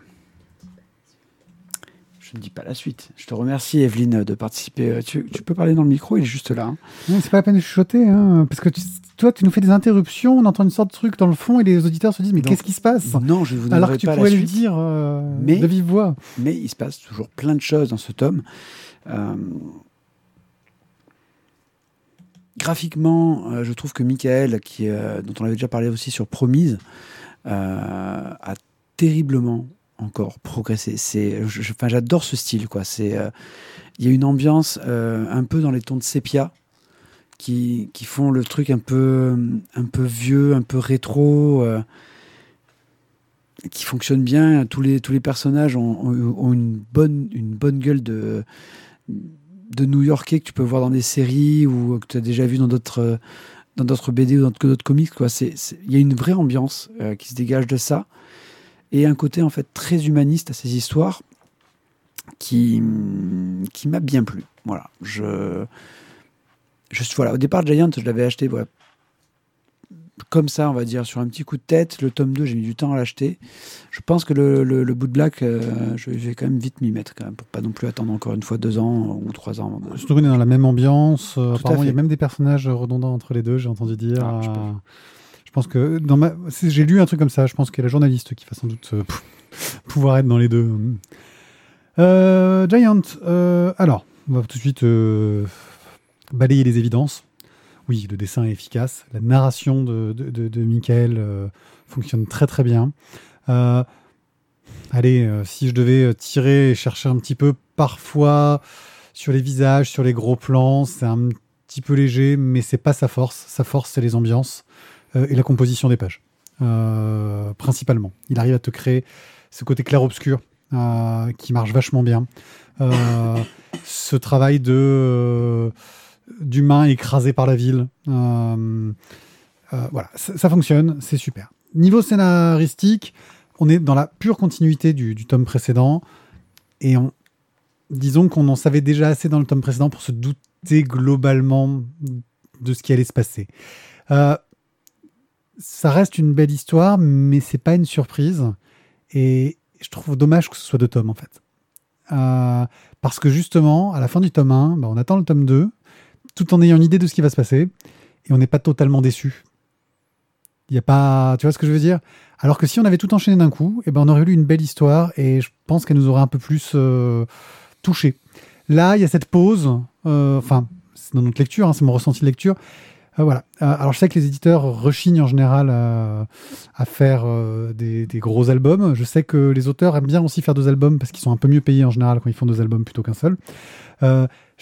Speaker 2: Je ne dis pas la suite. Je te remercie, Evelyne, de participer. Euh, Tu, tu peux parler dans le micro, il est juste là. hein.
Speaker 1: Non, c'est pas la peine de chuchoter, hein, parce que tu- toi, tu nous fais des interruptions, on entend une sorte de truc dans le fond et les auditeurs se disent Mais qu'est-ce qui se passe?
Speaker 2: Non, je vous
Speaker 1: Alors que tu
Speaker 2: pas
Speaker 1: pourrais
Speaker 2: suite.
Speaker 1: dire euh,
Speaker 2: Mais-
Speaker 1: de vive voix.
Speaker 2: Mais il se passe toujours plein de choses dans ce tome. Euh, graphiquement, euh, je trouve que Michael, qui, dont on avait déjà parlé aussi sur Promise, a terriblement encore progressé. C'est, enfin, j'adore ce style. Quoi. C'est, euh, il y a une ambiance euh, un peu dans les tons de sépia qui, qui font le truc un peu, un peu vieux, un peu rétro. euh, qui fonctionne bien. Tous les, tous les personnages ont, une, bonne, une bonne gueule de, de New-Yorkais que tu peux voir dans des séries ou que tu as déjà vu dans d'autres dans d'autres BD ou dans d'autres comics. Quoi. Il y a une vraie ambiance qui se dégage de ça et un côté en fait très humaniste à ces histoires qui, qui m'a bien plu. Voilà, je, je voilà, au départ Giant, je l'avais acheté voilà, comme ça, on va dire, sur un petit coup de tête. Le tome 2, j'ai mis du temps à l'acheter. Je pense que le, le, bout de black, euh, je, vais quand même vite m'y mettre, quand même, pour pas non plus attendre encore une fois deux ans ou trois ans.
Speaker 1: Surtout qu'on est dans la même ambiance. Apparemment, il y a même des personnages redondants entre les deux, j'ai entendu dire. Ah, pense. que j'ai lu un truc comme ça. Je pense qu'il y a la journaliste qui va sans doute euh, pouvoir être dans les deux. Giant, alors, on va tout de suite balayer les évidences oui, le dessin est efficace. La narration de, de, Michael euh, fonctionne très très bien. Euh, allez, euh, si je devais tirer et chercher un petit peu, parfois sur les visages, sur les gros plans, c'est un petit peu léger, mais c'est pas sa force. Sa force, c'est les ambiances et la composition des pages, principalement. Il arrive à te créer ce côté clair-obscur qui marche vachement bien. ce travail de d'humains écrasés par la ville. Euh, euh, voilà, ça, fonctionne, c'est super. Niveau scénaristique, on est dans la pure continuité du, tome précédent et on, disons qu'on en savait déjà assez dans le tome précédent pour se douter globalement de ce qui allait se passer. Euh, ça reste une belle histoire, mais c'est pas une surprise. Et je trouve dommage que ce soit deux tomes en fait. parce que justement, à la fin du tome 1, bah, on attend le tome 2 tout en ayant une idée de ce qui va se passer, et on n'est pas totalement déçu. Il y a pas, tu vois ce que je veux dire? Alors que si on avait tout enchaîné d'un coup, eh ben on aurait eu une belle histoire, et je pense qu'elle nous aurait un peu plus euh, touché. Là, il y a cette pause. Euh, enfin, c'est dans notre lecture, hein, c'est mon ressenti de lecture. Euh, voilà. alors je sais que les éditeurs rechignent en général à faire des, gros albums. Je sais que les auteurs aiment bien aussi faire deux albums parce qu'ils sont un peu mieux payés en général quand ils font deux albums plutôt qu'un seul.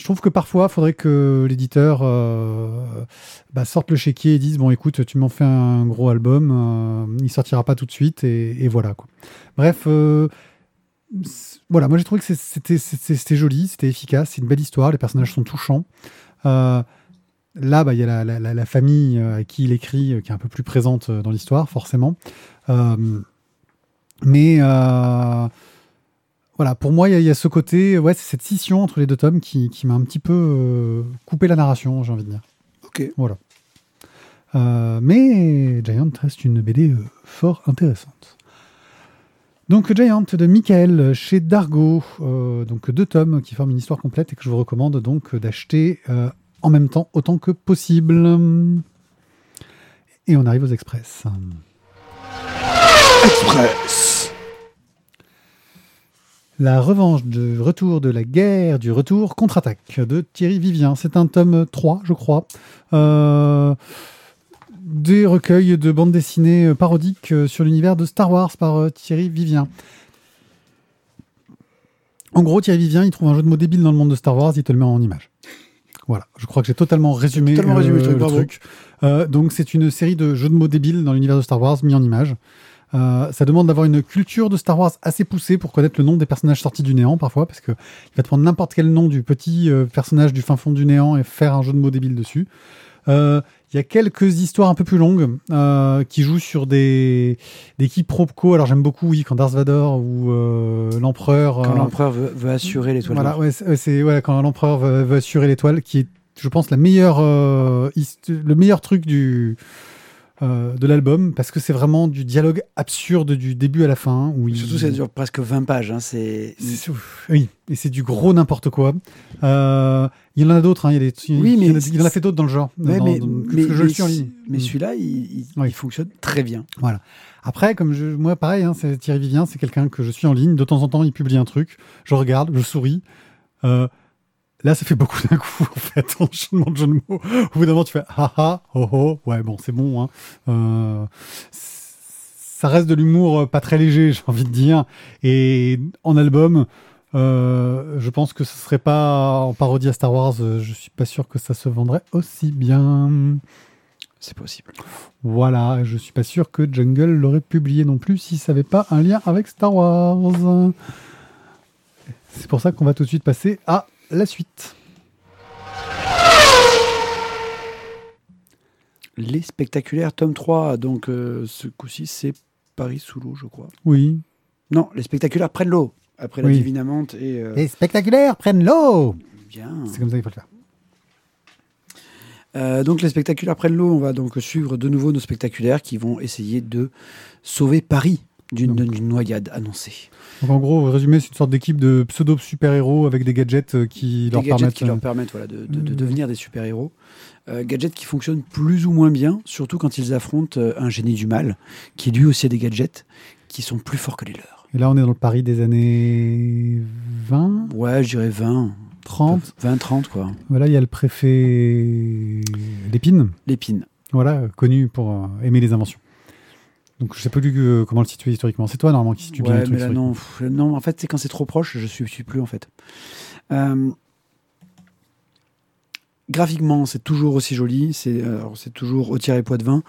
Speaker 1: Je trouve que parfois, il faudrait que l'éditeur euh, bah, sorte le chéquier et dise bon, écoute, tu m'en fais un gros album, euh, il sortira pas tout de suite et, voilà quoi. Bref, euh, voilà, moi j'ai trouvé que c'était joli, c'était efficace, c'est une belle histoire, les personnages sont touchants. Là, bah, il y a la, famille à qui il écrit qui est un peu plus présente dans l'histoire, forcément. mais voilà, pour moi, il y, a ce côté, ouais, c'est cette scission entre les deux tomes qui, m'a un petit peu euh, coupé la narration, j'ai envie de dire.
Speaker 2: Ok.
Speaker 1: Voilà. Euh, mais Giant reste une BD euh, fort intéressante. Donc Giant de Michael chez Dargo, donc deux tomes qui forment une histoire complète et que je vous recommande donc d'acheter en même temps autant que possible. Et on arrive aux Express.
Speaker 2: Express
Speaker 1: la revanche du retour de la guerre, du retour contre-attaque de Thierry Vivien. C'est un tome 3, je crois. Euh, des recueils de bandes dessinées parodiques sur l'univers de Star Wars par euh, Thierry Vivien. En gros, Thierry Vivien, il trouve un jeu de mots débile dans le monde de Star Wars, il te le met en image. Voilà, je crois que j'ai totalement résumé, euh, le truc. donc c'est une série de jeux de mots débiles dans l'univers de Star Wars mis en image. Euh, ça demande d'avoir une culture de Star Wars assez poussée pour connaître le nom des personnages sortis du néant parfois, parce que il va te prendre n'importe quel nom du petit euh, personnage du fin fond du néant et faire un jeu de mots débile dessus. Euh, il y a quelques histoires un peu plus longues qui jouent sur des, des quiproquos. Alors j'aime beaucoup, oui, quand Darth Vader ou l'empereur.
Speaker 2: Quand l'empereur veut, assurer l'étoile.
Speaker 1: Voilà, ouais, c'est ouais, quand l'empereur veut, veut, assurer l'étoile, qui est, je pense, la meilleure, le meilleur truc du euh, de l'album parce que c'est vraiment du dialogue absurde du début à la fin. Où
Speaker 2: Surtout, ça dure presque 20 pages. Hein, c'est...
Speaker 1: Oui, et c'est du gros n'importe quoi. Euh, il y en a d'autres. Hein, il, oui, mais il, en a fait d'autres dans le genre.
Speaker 2: mais, je en ligne. Mais mm. celui-là, il, fonctionne très bien.
Speaker 1: Voilà. Après, comme je, moi, pareil, hein, Thierry Vivien, c'est quelqu'un que je suis en ligne. De temps en temps, il publie un truc. Je regarde, je souris. Euh, Là, ça fait beaucoup d'un coup, en fait, enchaînement de jeu de mots. Au bout d'un moment, tu fais ha ha, ho ho. Ouais, bon, c'est bon. Hein. Euh, ça reste de l'humour euh, pas très léger, j'ai envie de dire. Et en album, euh, je pense que ce serait pas en parodie à Star Wars. Je suis pas sûr que ça se vendrait aussi bien.
Speaker 2: C'est possible.
Speaker 1: Voilà, je suis pas sûr que Jungle l'aurait publié non plus si ça n'avait pas un lien avec Star Wars. C'est pour ça qu'on va tout de suite passer à la suite.
Speaker 2: Les spectaculaires, tome 3, donc euh, ce coup-ci, c'est Paris sous l'eau, je crois.
Speaker 1: Oui.
Speaker 2: Non, les spectaculaires prennent l'eau, après la
Speaker 1: Oui.
Speaker 2: Divine Amante et... euh,
Speaker 1: Les spectaculaires prennent l'eau
Speaker 2: Bien.
Speaker 1: C'est comme ça qu'il faut le faire.
Speaker 2: Euh, donc les spectaculaires prennent l'eau, on va donc suivre de nouveau nos spectaculaires qui vont essayer de sauver Paris d'une noyade annoncée.
Speaker 1: Donc en gros, résumé, c'est une sorte d'équipe de pseudo super-héros avec des gadgets euh, qui
Speaker 2: Des
Speaker 1: leur
Speaker 2: gadgets
Speaker 1: permettent.
Speaker 2: qui leur
Speaker 1: euh,
Speaker 2: permettent voilà, de, de- de
Speaker 1: euh,
Speaker 2: devenir des super-héros. Euh, gadgets qui fonctionnent plus ou moins bien, surtout quand ils affrontent euh, un génie du mal, qui lui aussi a des gadgets qui sont plus forts que les leurs.
Speaker 1: Et là, on est dans le Paris des années 20,
Speaker 2: Ouais, je dirais 20,
Speaker 1: 30.
Speaker 2: 20, 30 quoi.
Speaker 1: Voilà, il y a le préfet Lépine,
Speaker 2: L'épine.
Speaker 1: voilà, connu pour aimer les inventions. Donc je sais plus euh, comment le situer historiquement. C'est toi normalement qui situe bien les trucs
Speaker 2: mais là non, pff, non, en fait, c'est quand c'est trop proche, je suis, suis plus en fait. Euh, graphiquement, c'est toujours aussi joli. C'est euh, c'est toujours au tiré poids de vin.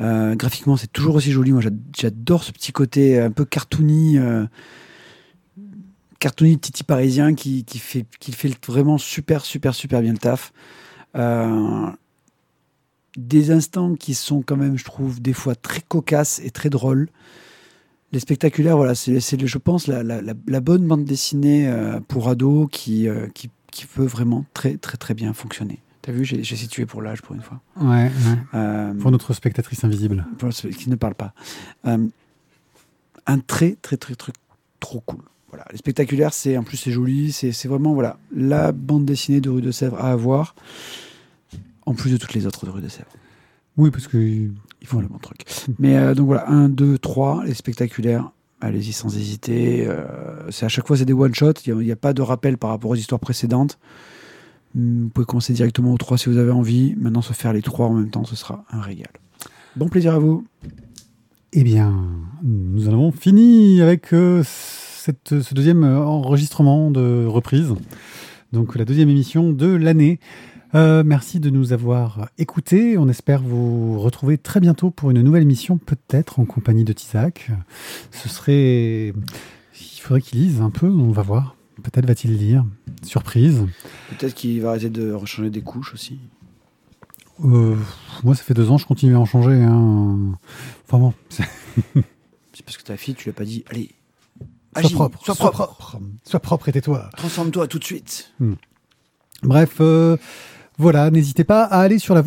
Speaker 2: Euh, graphiquement, c'est toujours aussi joli. Moi, j'ad- j'adore ce petit côté un peu cartoony, cartoony titi parisien qui, qui fait qui fait vraiment super super super bien le taf. Des instants qui sont quand même, je trouve, des fois très cocasses et très drôles. Les spectaculaires, voilà, c'est, je pense, la, la- la- la bonne bande dessinée euh, pour ados qui, euh, qui, qui peut vraiment très, très, très bien fonctionner. T'as vu, j'ai, situé pour l'âge pour une fois.
Speaker 1: Ouais, ouais.
Speaker 2: Euh,
Speaker 1: Pour notre spectatrice invisible.
Speaker 2: pour qui ne parlent pas. Un très, très, très, très, trop cool. Voilà. Les spectaculaires, c'est, en plus, c'est joli. C'est, c'est vraiment, voilà, la bande dessinée de Rue de Sèvres à avoir. En plus de toutes les autres de Rue de Sèvres.
Speaker 1: Oui, parce que
Speaker 2: Ils font le bon truc. Mais euh, donc voilà, 1, 2, 3, les spectaculaires, allez-y sans hésiter. Euh, c'est à chaque fois, c'est des one-shots. Il n'y a, pas de rappel par rapport aux histoires précédentes. Hum, Vous pouvez commencer directement aux 3 si vous avez envie. Maintenant, se faire les 3 en même temps, ce sera un régal. Bon plaisir à vous.
Speaker 1: Eh bien, nous en avons fini avec euh, cette, ce deuxième enregistrement de reprise. Donc la deuxième émission de l'année. Euh, merci de nous avoir écoutés. On espère vous retrouver très bientôt pour une nouvelle émission, peut-être en compagnie de Tizak. Ce serait... Il faudrait qu'il lise un peu, on va voir. Peut-être va-t-il lire. Surprise.
Speaker 2: Peut-être qu'il va arrêter de rechanger des couches aussi.
Speaker 1: Euh, moi, ça fait deux ans, je continue à en changer. hein. Enfin bon, c'est-
Speaker 2: parce que ta fille, tu lui as pas dit, allez,
Speaker 1: sois propre,
Speaker 2: sois
Speaker 1: sois
Speaker 2: propre,
Speaker 1: propre, sois propre et tais-toi.
Speaker 2: transforme-toi tout de suite.
Speaker 1: Bref, euh, voilà, n'hésitez pas à aller sur la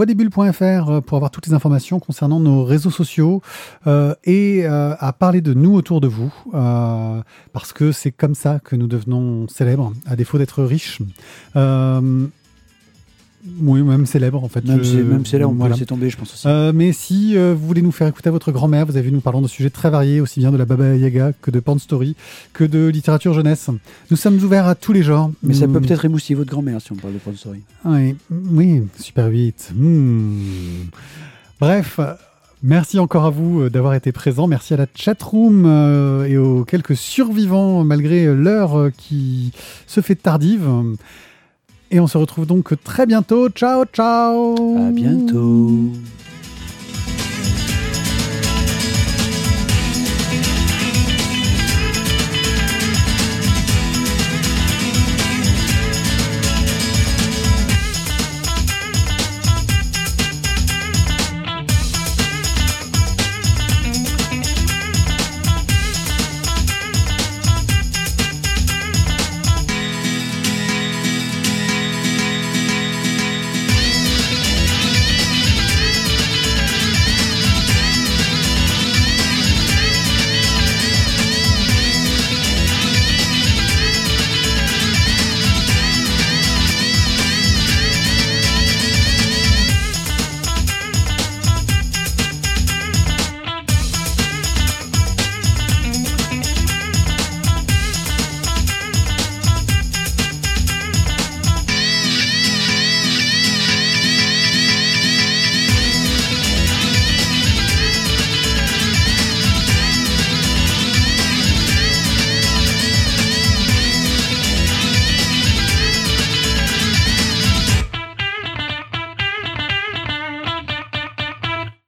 Speaker 1: euh, pour avoir toutes les informations concernant nos réseaux sociaux euh, et euh, à parler de nous autour de vous, parce que c'est comme ça que nous devenons célèbres, à défaut d'être riches. Oui, même célèbres en fait.
Speaker 2: Même,
Speaker 1: Je-
Speaker 2: là, on peut
Speaker 1: voilà.
Speaker 2: laisser tomber, je pense aussi.
Speaker 1: Euh, mais si euh, vous voulez nous faire écouter à votre grand-mère, vous avez vu, nous parlons de sujets très variés, aussi bien de la Baba Yaga que de Porn Story, que de littérature jeunesse. Nous sommes ouverts à tous les genres.
Speaker 2: Mais ça peut
Speaker 1: Nous-
Speaker 2: peut-être émoustiller votre grand-mère si on parle de porn story.
Speaker 1: oui, oui, Super 8. Hmm. Bref, merci encore à vous euh, d'avoir été présents. Merci à la chatroom euh, et aux quelques survivants malgré l'heure qui se fait tardive. Et on se retrouve donc très bientôt. Ciao, ciao
Speaker 2: À bientôt.